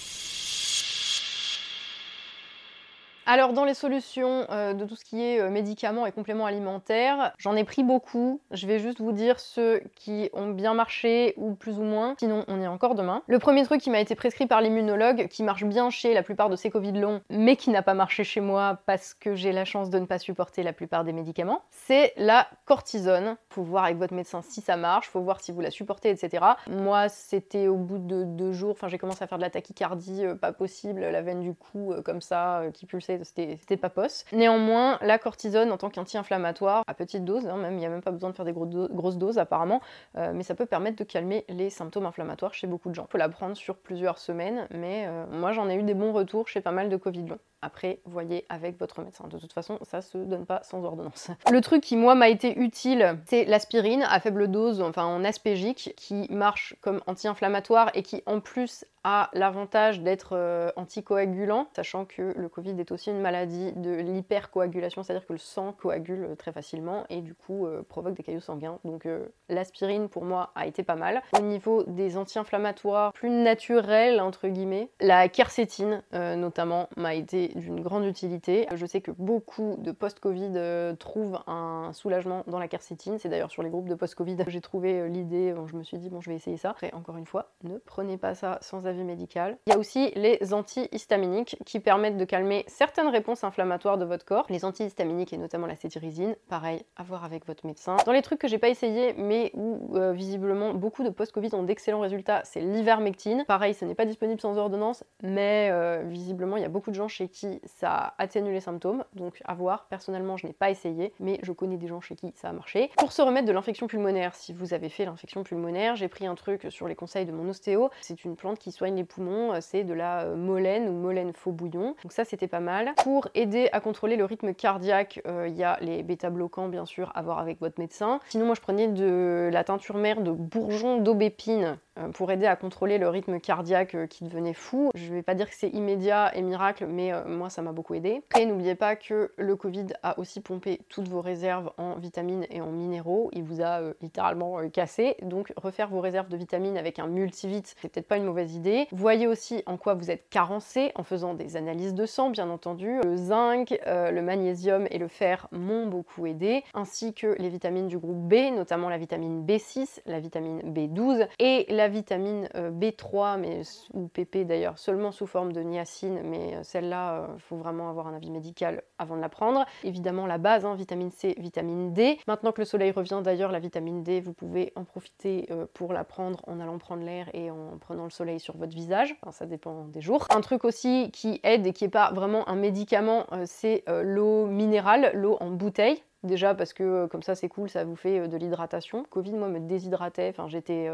Speaker 1: Alors dans les solutions euh, de tout ce qui est euh, médicaments et compléments alimentaires, j'en ai pris beaucoup. Je vais juste vous dire ceux qui ont bien marché ou plus ou moins, sinon on y est encore demain. Le premier truc qui m'a été prescrit par l'immunologue, qui marche bien chez la plupart de ces Covid longs, mais qui n'a pas marché chez moi parce que j'ai la chance de ne pas supporter la plupart des médicaments, c'est la cortisone. Faut voir avec votre médecin si ça marche, faut voir si vous la supportez, etc. Moi c'était au bout de deux jours, enfin j'ai commencé à faire de la tachycardie, euh, pas possible, la veine du cou comme ça, qui pulsait c'était pas posse. Néanmoins, la cortisone en tant qu'anti-inflammatoire, à petite dose, hein, même il n'y a même pas besoin de faire des grosses doses apparemment, euh, mais ça peut permettre de calmer les symptômes inflammatoires chez beaucoup de gens. Il faut la prendre sur plusieurs semaines, mais euh, moi j'en ai eu des bons retours chez pas mal de Covid long. Après, voyez avec votre médecin. De toute façon, ça se donne pas sans ordonnance. <laughs> Le truc qui, moi, m'a été utile, c'est l'aspirine à faible dose, enfin en aspégique, qui marche comme anti-inflammatoire et qui, en plus, a l'avantage d'être euh, anticoagulant, sachant que le Covid est aussi une maladie de l'hypercoagulation, c'est-à-dire que le sang coagule très facilement et du coup euh, provoque des caillots sanguins. Donc euh, l'aspirine pour moi a été pas mal. Au niveau des anti-inflammatoires plus naturels entre guillemets, la quercétine notamment m'a été d'une grande utilité. Je sais que beaucoup de post-Covid trouvent un soulagement dans la quercétine. C'est d'ailleurs sur les groupes de post-Covid que j'ai trouvé l'idée. je me suis dit bon je vais essayer ça. Après encore une fois, ne prenez pas ça sans avis médical. Il y a aussi les antihistaminiques qui permettent de calmer certaines réponses inflammatoires de votre corps. Les antihistaminiques et notamment la cétirizine, pareil, à voir avec votre médecin. Dans les trucs que j'ai pas essayé mais où euh, visiblement beaucoup de post-Covid ont d'excellents résultats, c'est l'ivermectine. Pareil, ce n'est pas disponible sans ordonnance, mais euh, visiblement il y a beaucoup de gens chez qui qui ça atténue les symptômes, donc à voir. Personnellement, je n'ai pas essayé, mais je connais des gens chez qui ça a marché. Pour se remettre de l'infection pulmonaire, si vous avez fait l'infection pulmonaire, j'ai pris un truc sur les conseils de mon ostéo. C'est une plante qui soigne les poumons, c'est de la euh, molène ou molène faux bouillon. Donc ça, c'était pas mal. Pour aider à contrôler le rythme cardiaque, euh, il y a les bêta-bloquants, bien sûr, à voir avec votre médecin. Sinon, moi, je prenais de la teinture mère de bourgeon d'aubépine euh, pour aider à contrôler le rythme cardiaque euh, qui devenait fou. Je vais pas dire que c'est immédiat et miracle, mais euh, moi ça m'a beaucoup aidé. Et n'oubliez pas que le Covid a aussi pompé toutes vos réserves en vitamines et en minéraux. Il vous a littéralement cassé. Donc refaire vos réserves de vitamines avec un multivite, c'est peut-être pas une mauvaise idée. Voyez aussi en quoi vous êtes carencé en faisant des analyses de sang, bien entendu. Le zinc, le magnésium et le fer m'ont beaucoup aidé, ainsi que les vitamines du groupe B, notamment la vitamine B6, la vitamine B12 et la vitamine euh, B3, mais, ou PP d'ailleurs, seulement sous forme de niacine, mais euh, celle-là, il euh, faut vraiment avoir un avis médical avant de la prendre. Évidemment, la base, hein, vitamine C, vitamine D. Maintenant que le soleil revient d'ailleurs, la vitamine D, vous pouvez en profiter pour la prendre en allant prendre l'air et en prenant le soleil sur votre visage. ça dépend des jours. Un truc aussi qui aide et qui n'est pas vraiment un médicament, c'est l'eau minérale, l'eau en bouteille. Déjà parce que comme ça c'est cool, ça vous fait de l'hydratation. Covid moi me déshydratait, enfin j'étais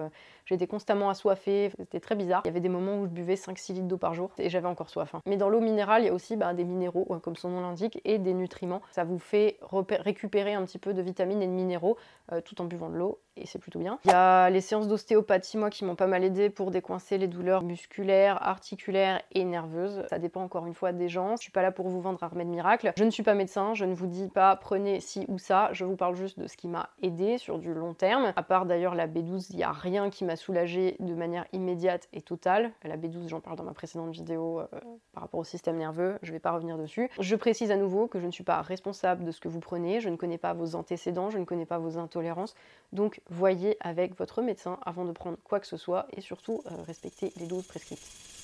Speaker 1: J'étais constamment assoiffée, c'était très bizarre. Il y avait des moments où je buvais 5-6 litres d'eau par jour et j'avais encore soif. Hein. Mais dans l'eau minérale, il y a aussi bah, des minéraux, euh, comme son nom l'indique, et des nutriments. Ça vous fait récupérer un petit peu de vitamines et de minéraux euh, tout en buvant de l'eau et c'est plutôt bien. Il y a les séances d'ostéopathie, moi, qui m'ont pas mal aidé pour décoincer les douleurs musculaires, articulaires et nerveuses. Ça dépend encore une fois des gens. Je suis pas là pour vous vendre un remède miracle. Je ne suis pas médecin, je ne vous dis pas prenez ci ou ça. Je vous parle juste de ce qui m'a aidé sur du long terme. À part d'ailleurs la B12, il n'y a rien qui m'a soulagé de manière immédiate et totale. La B12, j'en parle dans ma précédente vidéo euh, par rapport au système nerveux, je ne vais pas revenir dessus. Je précise à nouveau que je ne suis pas responsable de ce que vous prenez, je ne connais pas vos antécédents, je ne connais pas vos intolérances, donc voyez avec votre médecin avant de prendre quoi que ce soit et surtout euh, respectez les doses prescrites.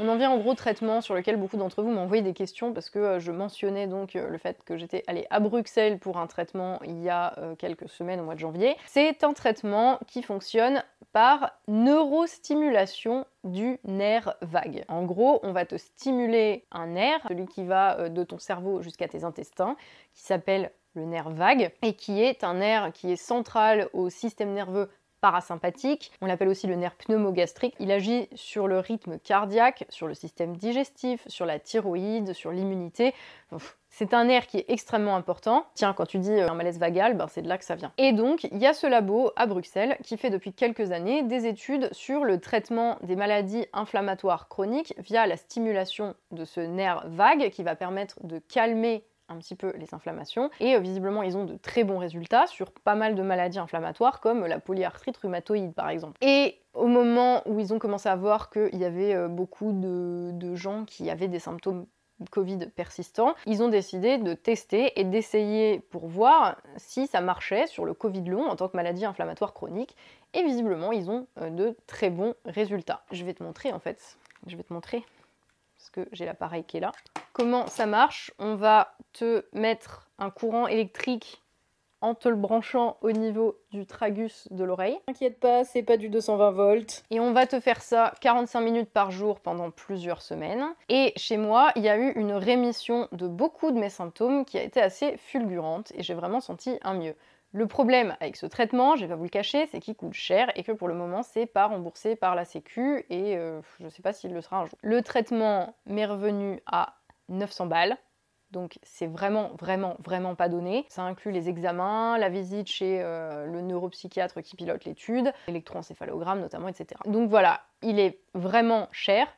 Speaker 1: On en vient au gros traitement sur lequel beaucoup d'entre vous m'ont envoyé des questions parce que euh, je mentionnais donc euh, le fait que j'étais allée à Bruxelles pour un traitement il y a euh, quelques semaines au mois de janvier. C'est un traitement qui fonctionne par neurostimulation du nerf vague. En gros, on va te stimuler un nerf, celui qui va de ton cerveau jusqu'à tes intestins, qui s'appelle le nerf vague, et qui est un nerf qui est central au système nerveux parasympathique, on l'appelle aussi le nerf pneumogastrique. Il agit sur le rythme cardiaque, sur le système digestif, sur la thyroïde, sur l'immunité. C'est un nerf qui est extrêmement important. Tiens, quand tu dis euh, un malaise vagal, ben c'est de là que ça vient. Et donc, il y a ce labo à Bruxelles qui fait depuis quelques années des études sur le traitement des maladies inflammatoires chroniques via la stimulation de ce nerf vague qui va permettre de calmer un petit peu les inflammations. Et euh, visiblement, ils ont de très bons résultats sur pas mal de maladies inflammatoires comme la polyarthrite rhumatoïde par exemple. Et au moment où ils ont commencé à voir qu'il y avait euh, beaucoup de, gens qui avaient des symptômes Covid persistants, ils ont décidé de tester et d'essayer pour voir si ça marchait sur le Covid long en tant que maladie inflammatoire chronique. Et visiblement, ils ont euh, de très bons résultats. Je vais te montrer en fait. Je vais te montrer parce que j'ai l'appareil qui est là. Comment ça marche? On va te mettre un courant électrique en te le branchant au niveau du tragus de l'oreille. T'inquiète pas, c'est pas du 220 volts. Et on va te faire ça 45 minutes par jour pendant plusieurs semaines. Et chez moi, il y a eu une rémission de beaucoup de mes symptômes qui a été assez fulgurante et j'ai vraiment senti un mieux. Le problème avec ce traitement, je vais pas vous le cacher, c'est qu'il coûte cher et que pour le moment, c'est pas remboursé par la Sécu et euh, je sais pas s'il le sera un jour. Le traitement m'est revenu à 900 balles. Donc c'est vraiment, vraiment, vraiment pas donné. Ça inclut les examens, la visite chez euh, le neuropsychiatre qui pilote l'étude, l'électroencéphalogramme notamment, etc. Donc voilà, il est vraiment cher,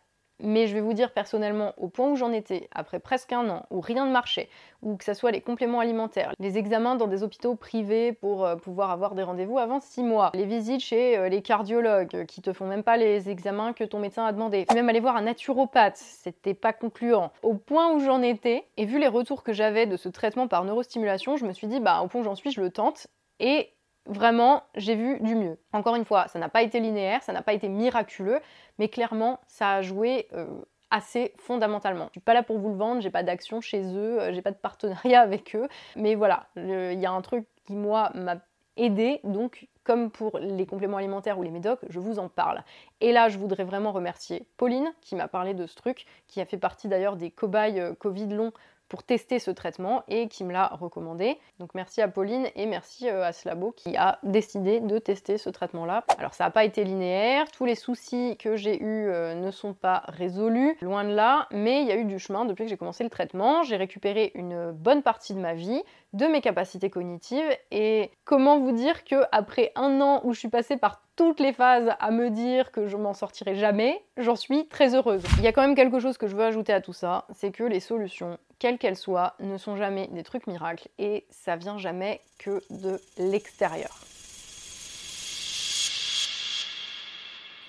Speaker 1: mais je vais vous dire personnellement, au point où j'en étais, après presque un an, où rien ne marchait, ou que ce soit les compléments alimentaires, les examens dans des hôpitaux privés pour euh, pouvoir avoir des rendez-vous avant six mois, les visites chez euh, les cardiologues euh, qui te font même pas les examens que ton médecin a demandé, même aller voir un naturopathe, c'était pas concluant. Au point où j'en étais, et vu les retours que j'avais de ce traitement par neurostimulation, je me suis dit, bah au point où j'en suis, je le tente. Et vraiment, j'ai vu du mieux. Encore une fois, ça n'a pas été linéaire, ça n'a pas été miraculeux, mais clairement, ça a joué euh, assez fondamentalement. Je suis pas là pour vous le vendre, j'ai pas d'action chez eux, euh, j'ai pas de partenariat <laughs> avec eux, mais voilà, il y a un truc qui moi m'a aidé, donc comme pour les compléments alimentaires ou les médocs, je vous en parle. Et là, je voudrais vraiment remercier Pauline qui m'a parlé de ce truc, qui a fait partie d'ailleurs des cobayes euh, Covid long pour tester ce traitement et qui me l'a recommandé. Donc merci à Pauline et merci euh, à Slabo qui a décidé de tester ce traitement-là. Alors ça n'a pas été linéaire, tous les soucis que j'ai eus euh, ne sont pas résolus, loin de là, mais il y a eu du chemin depuis que j'ai commencé le traitement. J'ai récupéré une bonne partie de ma vie, de mes capacités cognitives et comment vous dire que après un an où je suis passée par toutes les phases à me dire que je m'en sortirai jamais, j'en suis très heureuse. Il y a quand même quelque chose que je veux ajouter à tout ça, c'est que les solutions, quelles qu'elles soient, ne sont jamais des trucs miracles et ça vient jamais que de l'extérieur.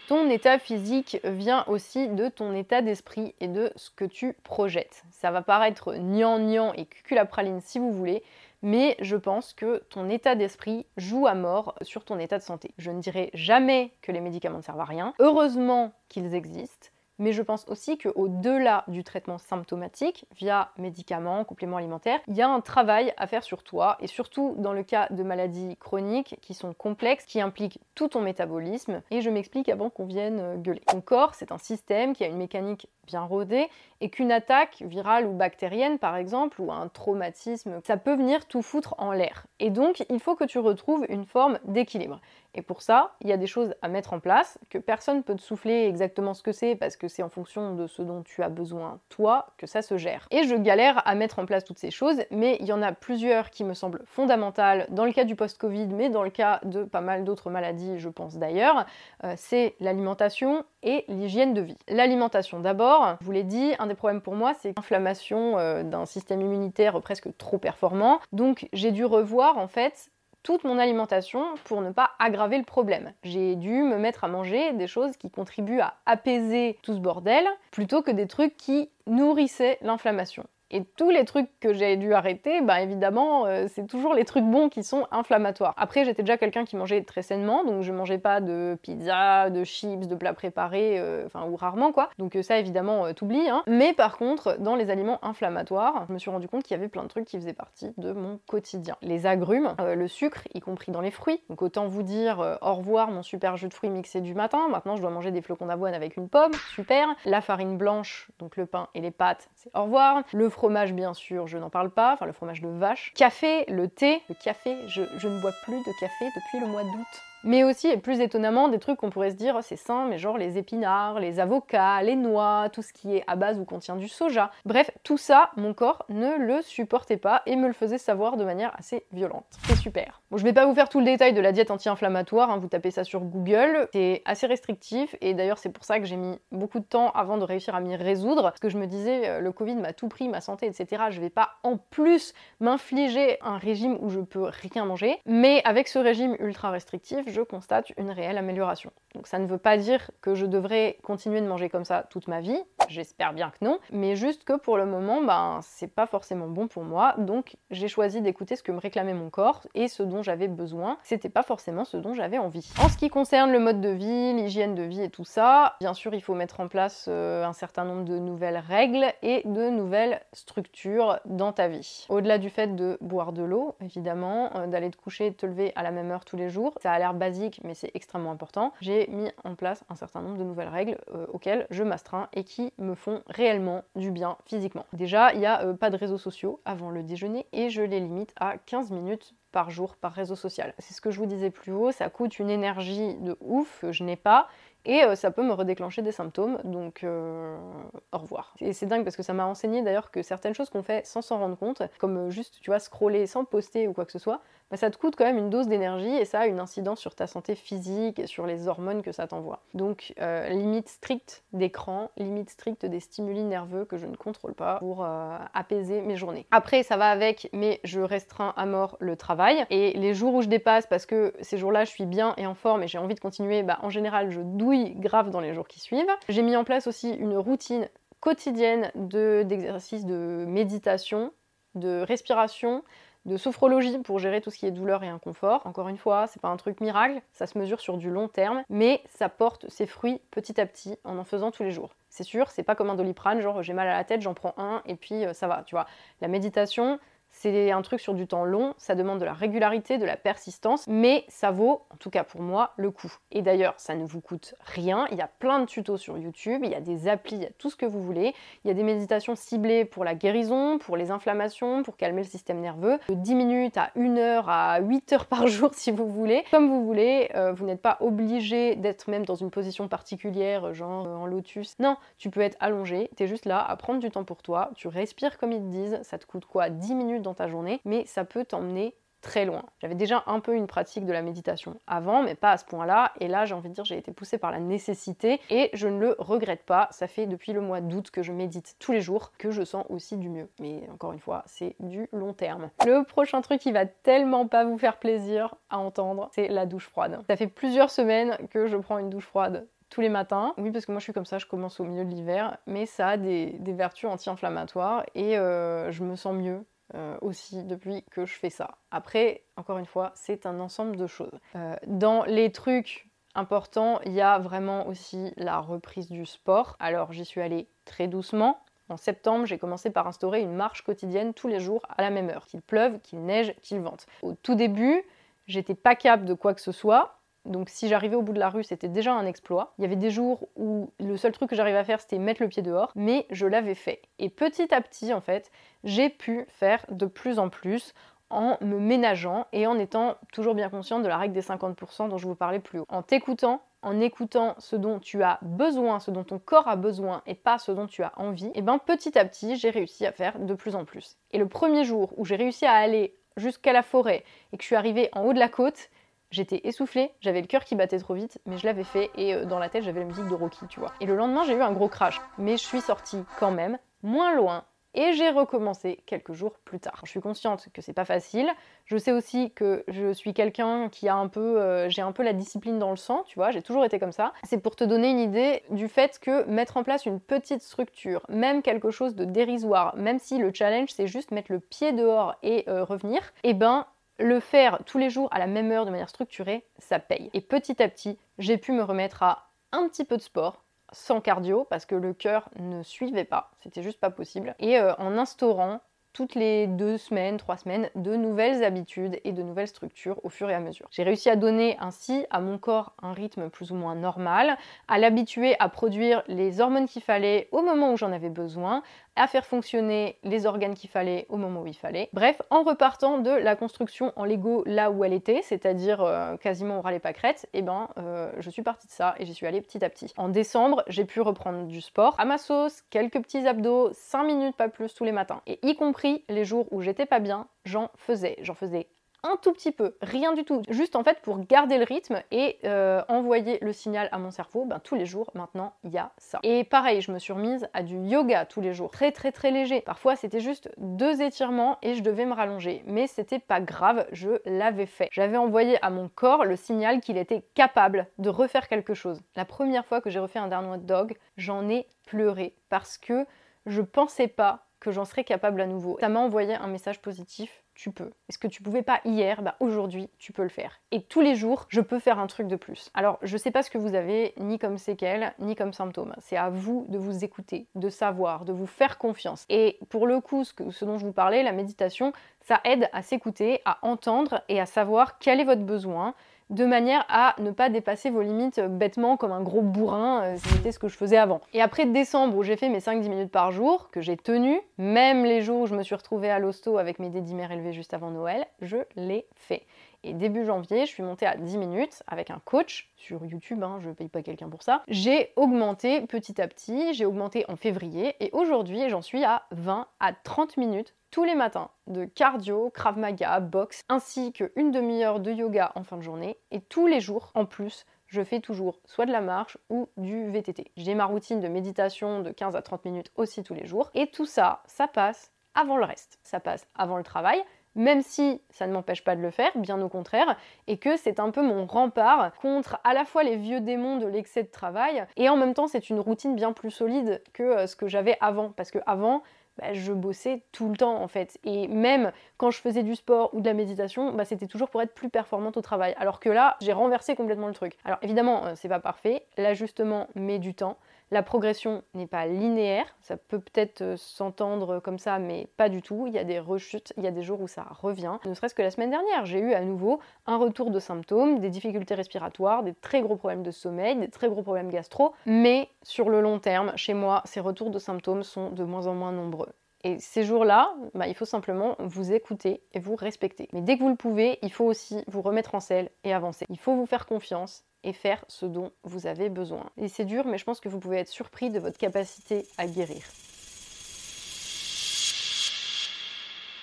Speaker 1: Ton état physique vient aussi de ton état d'esprit et de ce que tu projettes. Ça va paraître niant et cuculapraline si vous voulez, mais je pense que ton état d'esprit joue à mort sur ton état de santé. Je ne dirai jamais que les médicaments ne servent à rien. Heureusement qu'ils existent mais je pense aussi qu'au-delà du traitement symptomatique, via médicaments, compléments alimentaires, il y a un travail à faire sur toi, et surtout dans le cas de maladies chroniques qui sont complexes, qui impliquent tout ton métabolisme, et je m'explique avant qu'on vienne gueuler. Ton corps, c'est un système qui a une mécanique bien rodée, et qu'une attaque virale ou bactérienne, par exemple, ou un traumatisme, ça peut venir tout foutre en l'air. Et donc, il faut que tu retrouves une forme d'équilibre. Et pour ça, il y a des choses à mettre en place que personne ne peut te souffler exactement ce que c'est parce que c'est en fonction de ce dont tu as besoin toi que ça se gère. Et je galère à mettre en place toutes ces choses, mais il y en a plusieurs qui me semblent fondamentales dans le cas du post-Covid, mais dans le cas de pas mal d'autres maladies, je pense d'ailleurs. Euh, c'est l'alimentation et l'hygiène de vie. L'alimentation d'abord, je vous l'ai dit, un des problèmes pour moi, c'est l'inflammation euh, d'un système immunitaire presque trop performant. Donc j'ai dû revoir en fait toute mon alimentation pour ne pas aggraver le problème. J'ai dû me mettre à manger des choses qui contribuent à apaiser tout ce bordel plutôt que des trucs qui nourrissaient l'inflammation. Et tous les trucs que j'ai dû arrêter, bah évidemment, euh, c'est toujours les trucs bons qui sont inflammatoires. Après, j'étais déjà quelqu'un qui mangeait très sainement, donc je mangeais pas de pizza, de chips, de plats préparés, euh, enfin ou rarement quoi. Donc euh, ça évidemment t'oublies. Hein. Mais par contre, dans les aliments inflammatoires, je me suis rendu compte qu'il y avait plein de trucs qui faisaient partie de mon quotidien. Les agrumes, le sucre, y compris dans les fruits. Donc autant vous dire au revoir mon super jus de fruits mixé du matin. Maintenant, je dois manger des flocons d'avoine avec une pomme, super. La farine blanche, donc le pain et les pâtes, c'est au revoir. Fromage, bien sûr, je n'en parle pas, enfin le fromage de vache. Café, le thé, le café, je, je ne bois plus de café depuis le mois d'août. Mais aussi, et plus étonnamment, des trucs qu'on pourrait se dire c'est sain, mais genre les épinards, les avocats, les noix, tout ce qui est à base ou contient du soja. Bref, tout ça, mon corps ne le supportait pas et me le faisait savoir de manière assez violente. C'est super. Bon, je vais pas vous faire tout le détail de la diète anti-inflammatoire, hein, vous tapez ça sur Google. C'est assez restrictif et d'ailleurs c'est pour ça que j'ai mis beaucoup de temps avant de réussir à m'y résoudre. Parce que je me disais, euh, le Covid m'a tout pris, ma santé, etc. Je vais pas en plus m'infliger un régime où je peux rien manger. Mais avec ce régime ultra restrictif, je constate une réelle amélioration. Donc ça ne veut pas dire que je devrais continuer de manger comme ça toute ma vie, j'espère bien que non, mais juste que pour le moment, ben c'est pas forcément bon pour moi, donc j'ai choisi d'écouter ce que me réclamait mon corps et ce dont j'avais besoin. C'était pas forcément ce dont j'avais envie. En ce qui concerne le mode de vie, l'hygiène de vie et tout ça, bien sûr il faut mettre en place euh, un certain nombre de nouvelles règles et de nouvelles structures dans ta vie. Au-delà du fait de boire de l'eau, évidemment, euh, d'aller te coucher et te lever à la même heure tous les jours, ça a l'air basique mais c'est extrêmement important. J'ai mis en place un certain nombre de nouvelles règles euh, auxquelles je m'astreins et qui me font réellement du bien physiquement. Déjà, il n'y a euh, pas de réseaux sociaux avant le déjeuner et je les limite à 15 minutes par jour par réseau social. C'est ce que je vous disais plus haut, ça coûte une énergie de ouf je n'ai pas et euh, ça peut me redéclencher des symptômes, donc au revoir. Et c'est dingue parce que ça m'a enseigné d'ailleurs que certaines choses qu'on fait sans s'en rendre compte, comme juste, tu vois, scroller sans poster ou quoi que ce soit, bah, ça te coûte quand même une dose d'énergie et ça a une incidence sur ta santé physique et sur les hormones que ça t'envoie. Donc euh, limite stricte d'écran, limite stricte des stimuli nerveux que je ne contrôle pas pour euh, apaiser mes journées. Après ça va avec, mais je restreins à mort le travail et les jours où je dépasse parce que ces jours-là je suis bien et en forme et j'ai envie de continuer, bah, en général je douille grave dans les jours qui suivent. J'ai mis en place aussi une routine quotidienne d'exercices de méditation, de respiration, de sophrologie pour gérer tout ce qui est douleur et inconfort. Encore une fois, c'est pas un truc miracle, ça se mesure sur du long terme, mais ça porte ses fruits petit à petit en en faisant tous les jours. C'est sûr, c'est pas comme un doliprane, genre j'ai mal à la tête, j'en prends un et puis euh, ça va, tu vois. La méditation, c'est un truc sur du temps long, ça demande de la régularité, de la persistance, mais ça vaut, en tout cas pour moi, le coup. Et d'ailleurs, ça ne vous coûte rien, il y a plein de tutos sur YouTube, il y a des applis, il y a tout ce que vous voulez, il y a des méditations ciblées pour la guérison, pour les inflammations, pour calmer le système nerveux, de 10 minutes à 1 heure à 8 heures par jour <laughs> si vous voulez, comme vous voulez, euh, vous n'êtes pas obligé d'être même dans une position particulière, genre euh, en lotus. Non, tu peux être allongé, tu es juste là à prendre du temps pour toi, tu respires comme ils te disent, ça te coûte quoi 10 minutes ta journée, mais ça peut t'emmener très loin. J'avais déjà un peu une pratique de la méditation avant, mais pas à ce point-là. Et là, j'ai envie de dire, j'ai été poussée par la nécessité et je ne le regrette pas. Ça fait depuis le mois d'août que je médite tous les jours, que je sens aussi du mieux. Mais encore une fois, c'est du long terme. Le prochain truc qui va tellement pas vous faire plaisir à entendre, c'est la douche froide. Ça fait plusieurs semaines que je prends une douche froide tous les matins. Oui, parce que moi je suis comme ça, je commence au milieu de l'hiver, mais ça a des, vertus anti-inflammatoires et euh, je me sens mieux. Euh, aussi depuis que je fais ça. Après, encore une fois, c'est un ensemble de choses. Euh, dans les trucs importants, il y a vraiment aussi la reprise du sport. Alors j'y suis allée très doucement. En septembre, j'ai commencé par instaurer une marche quotidienne tous les jours à la même heure, qu'il pleuve, qu'il neige, qu'il vente. Au tout début, j'étais pas capable de quoi que ce soit, donc si j'arrivais au bout de la rue, c'était déjà un exploit. Il y avait des jours où le seul truc que j'arrivais à faire, c'était mettre le pied dehors, mais je l'avais fait. Et petit à petit, en fait, j'ai pu faire de plus en plus en me ménageant et en étant toujours bien consciente de la règle des 50% dont je vous parlais plus haut. En t'écoutant, en écoutant ce dont tu as besoin, ce dont ton corps a besoin et pas ce dont tu as envie, et eh ben petit à petit, j'ai réussi à faire de plus en plus. Et le premier jour où j'ai réussi à aller jusqu'à la forêt et que je suis arrivée en haut de la côte, J'étais essoufflée, j'avais le cœur qui battait trop vite, mais je l'avais fait et euh, dans la tête j'avais la musique de Rocky, tu vois. Et le lendemain j'ai eu un gros crash, mais je suis sortie quand même, moins loin, et j'ai recommencé quelques jours plus tard. Je suis consciente que c'est pas facile. Je sais aussi que je suis quelqu'un qui a un peu, euh, j'ai un peu la discipline dans le sang, tu vois. J'ai toujours été comme ça. C'est pour te donner une idée du fait que mettre en place une petite structure, même quelque chose de dérisoire, même si le challenge c'est juste mettre le pied dehors et euh, revenir, eh ben le faire tous les jours à la même heure de manière structurée, ça paye. Et petit à petit, j'ai pu me remettre à un petit peu de sport, sans cardio, parce que le cœur ne suivait pas, c'était juste pas possible. Et euh, en instaurant toutes les deux semaines, trois semaines, de nouvelles habitudes et de nouvelles structures au fur et à mesure. J'ai réussi à donner ainsi à mon corps un rythme plus ou moins normal, à l'habituer à produire les hormones qu'il fallait au moment où j'en avais besoin, à faire fonctionner les organes qu'il fallait au moment où il fallait. Bref, en repartant de la construction en Lego là où elle était, c'est-à-dire euh, quasiment au ras les pâquerettes, et eh ben euh, je suis partie de ça et j'y suis allée petit à petit. En décembre, j'ai pu reprendre du sport à ma sauce, quelques petits abdos, 5 minutes pas plus tous les matins. Et y compris les jours où j'étais pas bien, j'en faisais. J'en faisais un tout petit peu, rien du tout, juste en fait pour garder le rythme et euh, envoyer le signal à mon cerveau, ben, tous les jours maintenant il y a ça. Et pareil, je me suis remise à du yoga tous les jours, très très très léger. Parfois c'était juste deux étirements et je devais me rallonger, mais c'était pas grave, je l'avais fait. J'avais envoyé à mon corps le signal qu'il était capable de refaire quelque chose. La première fois que j'ai refait un downward dog, j'en ai pleuré parce que je pensais pas que j'en serais capable à nouveau. Ça m'a envoyé un message positif tu peux. ce que tu pouvais pas hier, bah aujourd'hui, tu peux le faire. Et tous les jours, je peux faire un truc de plus. Alors, je sais pas ce que vous avez, ni comme séquelles, ni comme symptômes. C'est à vous de vous écouter, de savoir, de vous faire confiance. Et pour le coup, ce dont je vous parlais, la méditation, ça aide à s'écouter, à entendre et à savoir quel est votre besoin, de manière à ne pas dépasser vos limites bêtement comme un gros bourrin, euh, c'était ce que je faisais avant. Et après décembre où j'ai fait mes 5-10 minutes par jour, que j'ai tenu, même les jours où je me suis retrouvée à l'hosto avec mes dédimères élevés juste avant Noël, je l'ai fait. Et début janvier, je suis montée à 10 minutes avec un coach sur YouTube, hein, je ne paye pas quelqu'un pour ça. J'ai augmenté petit à petit, j'ai augmenté en février et aujourd'hui j'en suis à 20 à 30 minutes tous les matins de cardio, krav maga, boxe, ainsi qu'une demi-heure de yoga en fin de journée. Et tous les jours, en plus, je fais toujours soit de la marche ou du VTT. J'ai ma routine de méditation de 15 à 30 minutes aussi tous les jours. Et tout ça, ça passe avant le reste. Ça passe avant le travail, même si ça ne m'empêche pas de le faire, bien au contraire, et que c'est un peu mon rempart contre à la fois les vieux démons de l'excès de travail, et en même temps c'est une routine bien plus solide que euh, ce que j'avais avant, parce que avant bah, je bossais tout le temps en fait. Et même quand je faisais du sport ou de la méditation, bah, c'était toujours pour être plus performante au travail. Alors que là, j'ai renversé complètement le truc. Alors évidemment, euh, c'est pas parfait, l'ajustement met du temps, La progression n'est pas linéaire, ça peut peut-être euh, s'entendre comme ça, mais pas du tout. Il y a des rechutes, il y a des jours où ça revient. Ne serait-ce que la semaine dernière, j'ai eu à nouveau un retour de symptômes, des difficultés respiratoires, des très gros problèmes de sommeil, des très gros problèmes gastro, mais sur le long terme, chez moi, ces retours de symptômes sont de moins en moins nombreux. Et ces jours-là, bah, il faut simplement vous écouter et vous respecter. Mais dès que vous le pouvez, il faut aussi vous remettre en selle et avancer. Il faut vous faire confiance et faire ce dont vous avez besoin. Et c'est dur, mais je pense que vous pouvez être surpris de votre capacité à guérir.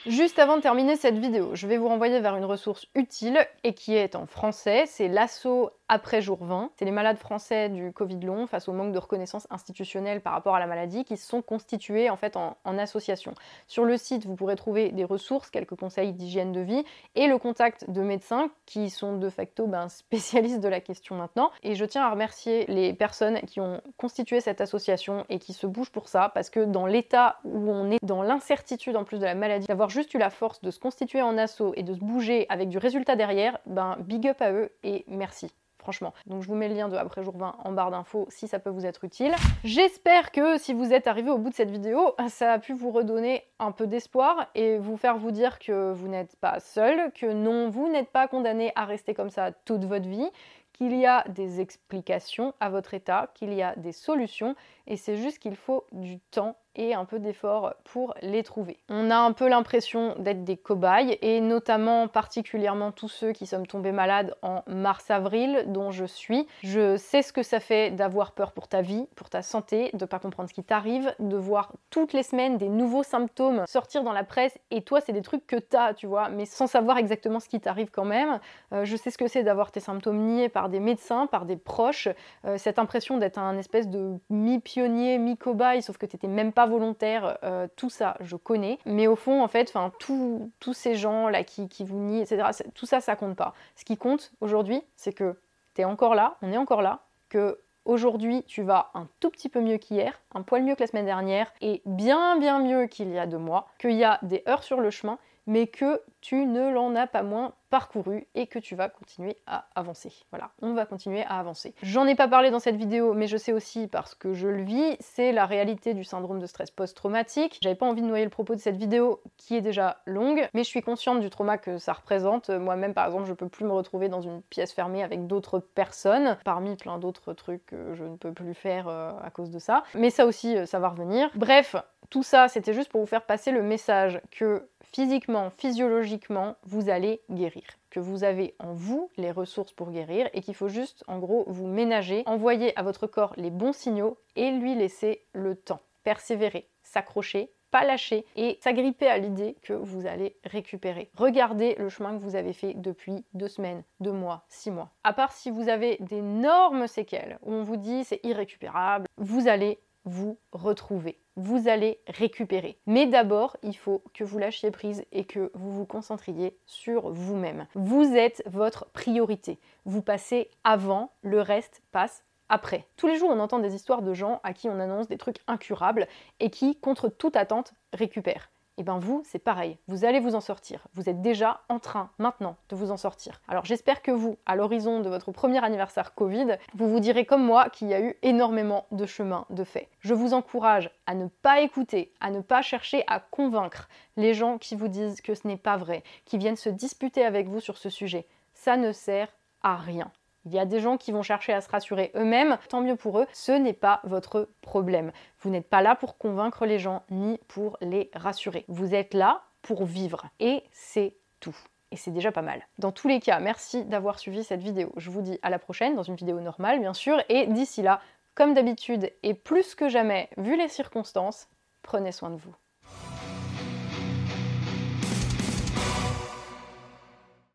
Speaker 1: Juste avant de terminer cette vidéo, je vais vous renvoyer vers une ressource utile et qui est en français. C'est l'assaut après jour 20. C'est les malades français du Covid long face au manque de reconnaissance institutionnelle par rapport à la maladie qui se sont constitués en fait en, association. Sur le site, vous pourrez trouver des ressources, quelques conseils d'hygiène de vie et le contact de médecins qui sont de facto ben, <laughs> spécialistes de la question maintenant. Et je tiens à remercier les personnes qui ont constitué cette association et qui se bougent pour ça parce que dans l'état où on est, dans l'incertitude en plus de la maladie, d'avoir juste eu la force de se constituer en assaut et de se bouger avec du résultat derrière, ben big up à eux et merci franchement. Donc je vous mets le lien de après jour 20 en barre d'infos si ça peut vous être utile. J'espère que si vous êtes arrivé au bout de cette vidéo, ça a pu vous redonner un peu d'espoir et vous faire vous dire que vous n'êtes pas seul, que non, vous n'êtes pas condamné à rester comme ça toute votre vie, qu'il y a des explications à votre état, qu'il y a des solutions et c'est juste qu'il faut du temps et un peu d'effort pour les trouver. On a un peu l'impression d'être des cobayes et notamment particulièrement tous ceux qui sommes tombés malades en mars-avril dont je suis. Je sais ce que ça fait d'avoir peur pour ta vie, pour ta santé, de pas comprendre ce qui t'arrive, de voir toutes les semaines des nouveaux symptômes sortir dans la presse et toi c'est des trucs que t'as, tu vois, mais sans savoir exactement ce qui t'arrive quand même. Euh, je sais ce que c'est d'avoir tes symptômes niés par des médecins, par des proches, euh, cette impression d'être un espèce de mi-pionnier, mi-cobaye, sauf que t'étais même pas volontaire, euh, tout ça, je connais. Mais au fond, en fait, enfin, tous ces gens là qui, qui vous nient, etc., tout ça, ça compte pas. Ce qui compte aujourd'hui, c'est que tu es encore là, on est encore là, que Aujourd'hui, tu vas un tout petit peu mieux qu'hier, un poil mieux que la semaine dernière, et bien bien mieux qu'il y a deux mois, qu'il y a des heures sur le chemin, mais que tu ne l'en as pas moins parcouru et que tu vas continuer à avancer. Voilà, on va continuer à avancer. J'en ai pas parlé dans cette vidéo, mais je sais aussi parce que je le vis, c'est la réalité du syndrome de stress post-traumatique. J'avais pas envie de noyer le propos de cette vidéo qui est déjà longue, mais je suis consciente du trauma que ça représente. Moi-même, par exemple, je peux plus me retrouver dans une pièce fermée avec d'autres personnes, parmi plein d'autres trucs que je ne peux plus faire euh, à cause de ça. Mais ça aussi, euh, ça va revenir. Bref, tout ça, c'était juste pour vous faire passer le message que physiquement, physiologiquement, vous allez guérir. Que vous avez en vous les ressources pour guérir et qu'il faut juste, en gros, vous ménager, envoyer à votre corps les bons signaux et lui laisser le temps. Persévérer, s'accrocher, pas lâcher et s'agripper à l'idée que vous allez récupérer. Regardez le chemin que vous avez fait depuis deux semaines, deux mois, six mois. À part si vous avez d'énormes séquelles où on vous dit c'est irrécupérable, vous allez vous retrouver. Vous allez récupérer. Mais d'abord, il faut que vous lâchiez prise et que vous vous concentriez sur vous-même. Vous êtes votre priorité. Vous passez avant, le reste passe après. Tous les jours, on entend des histoires de gens à qui on annonce des trucs incurables et qui, contre toute attente, récupèrent et eh bien vous, c'est pareil, vous allez vous en sortir. Vous êtes déjà en train maintenant de vous en sortir. Alors j'espère que vous, à l'horizon de votre premier anniversaire Covid, vous vous direz comme moi qu'il y a eu énormément de chemin de fait. Je vous encourage à ne pas écouter, à ne pas chercher à convaincre les gens qui vous disent que ce n'est pas vrai, qui viennent se disputer avec vous sur ce sujet. Ça ne sert à rien. Il y a des gens qui vont chercher à se rassurer eux-mêmes, tant mieux pour eux, ce n'est pas votre problème. Vous n'êtes pas là pour convaincre les gens ni pour les rassurer. Vous êtes là pour vivre et c'est tout. Et c'est déjà pas mal. Dans tous les cas, merci d'avoir suivi cette vidéo. Je vous dis à la prochaine dans une vidéo normale bien sûr et d'ici là, comme d'habitude et plus que jamais vu les circonstances, prenez soin de vous.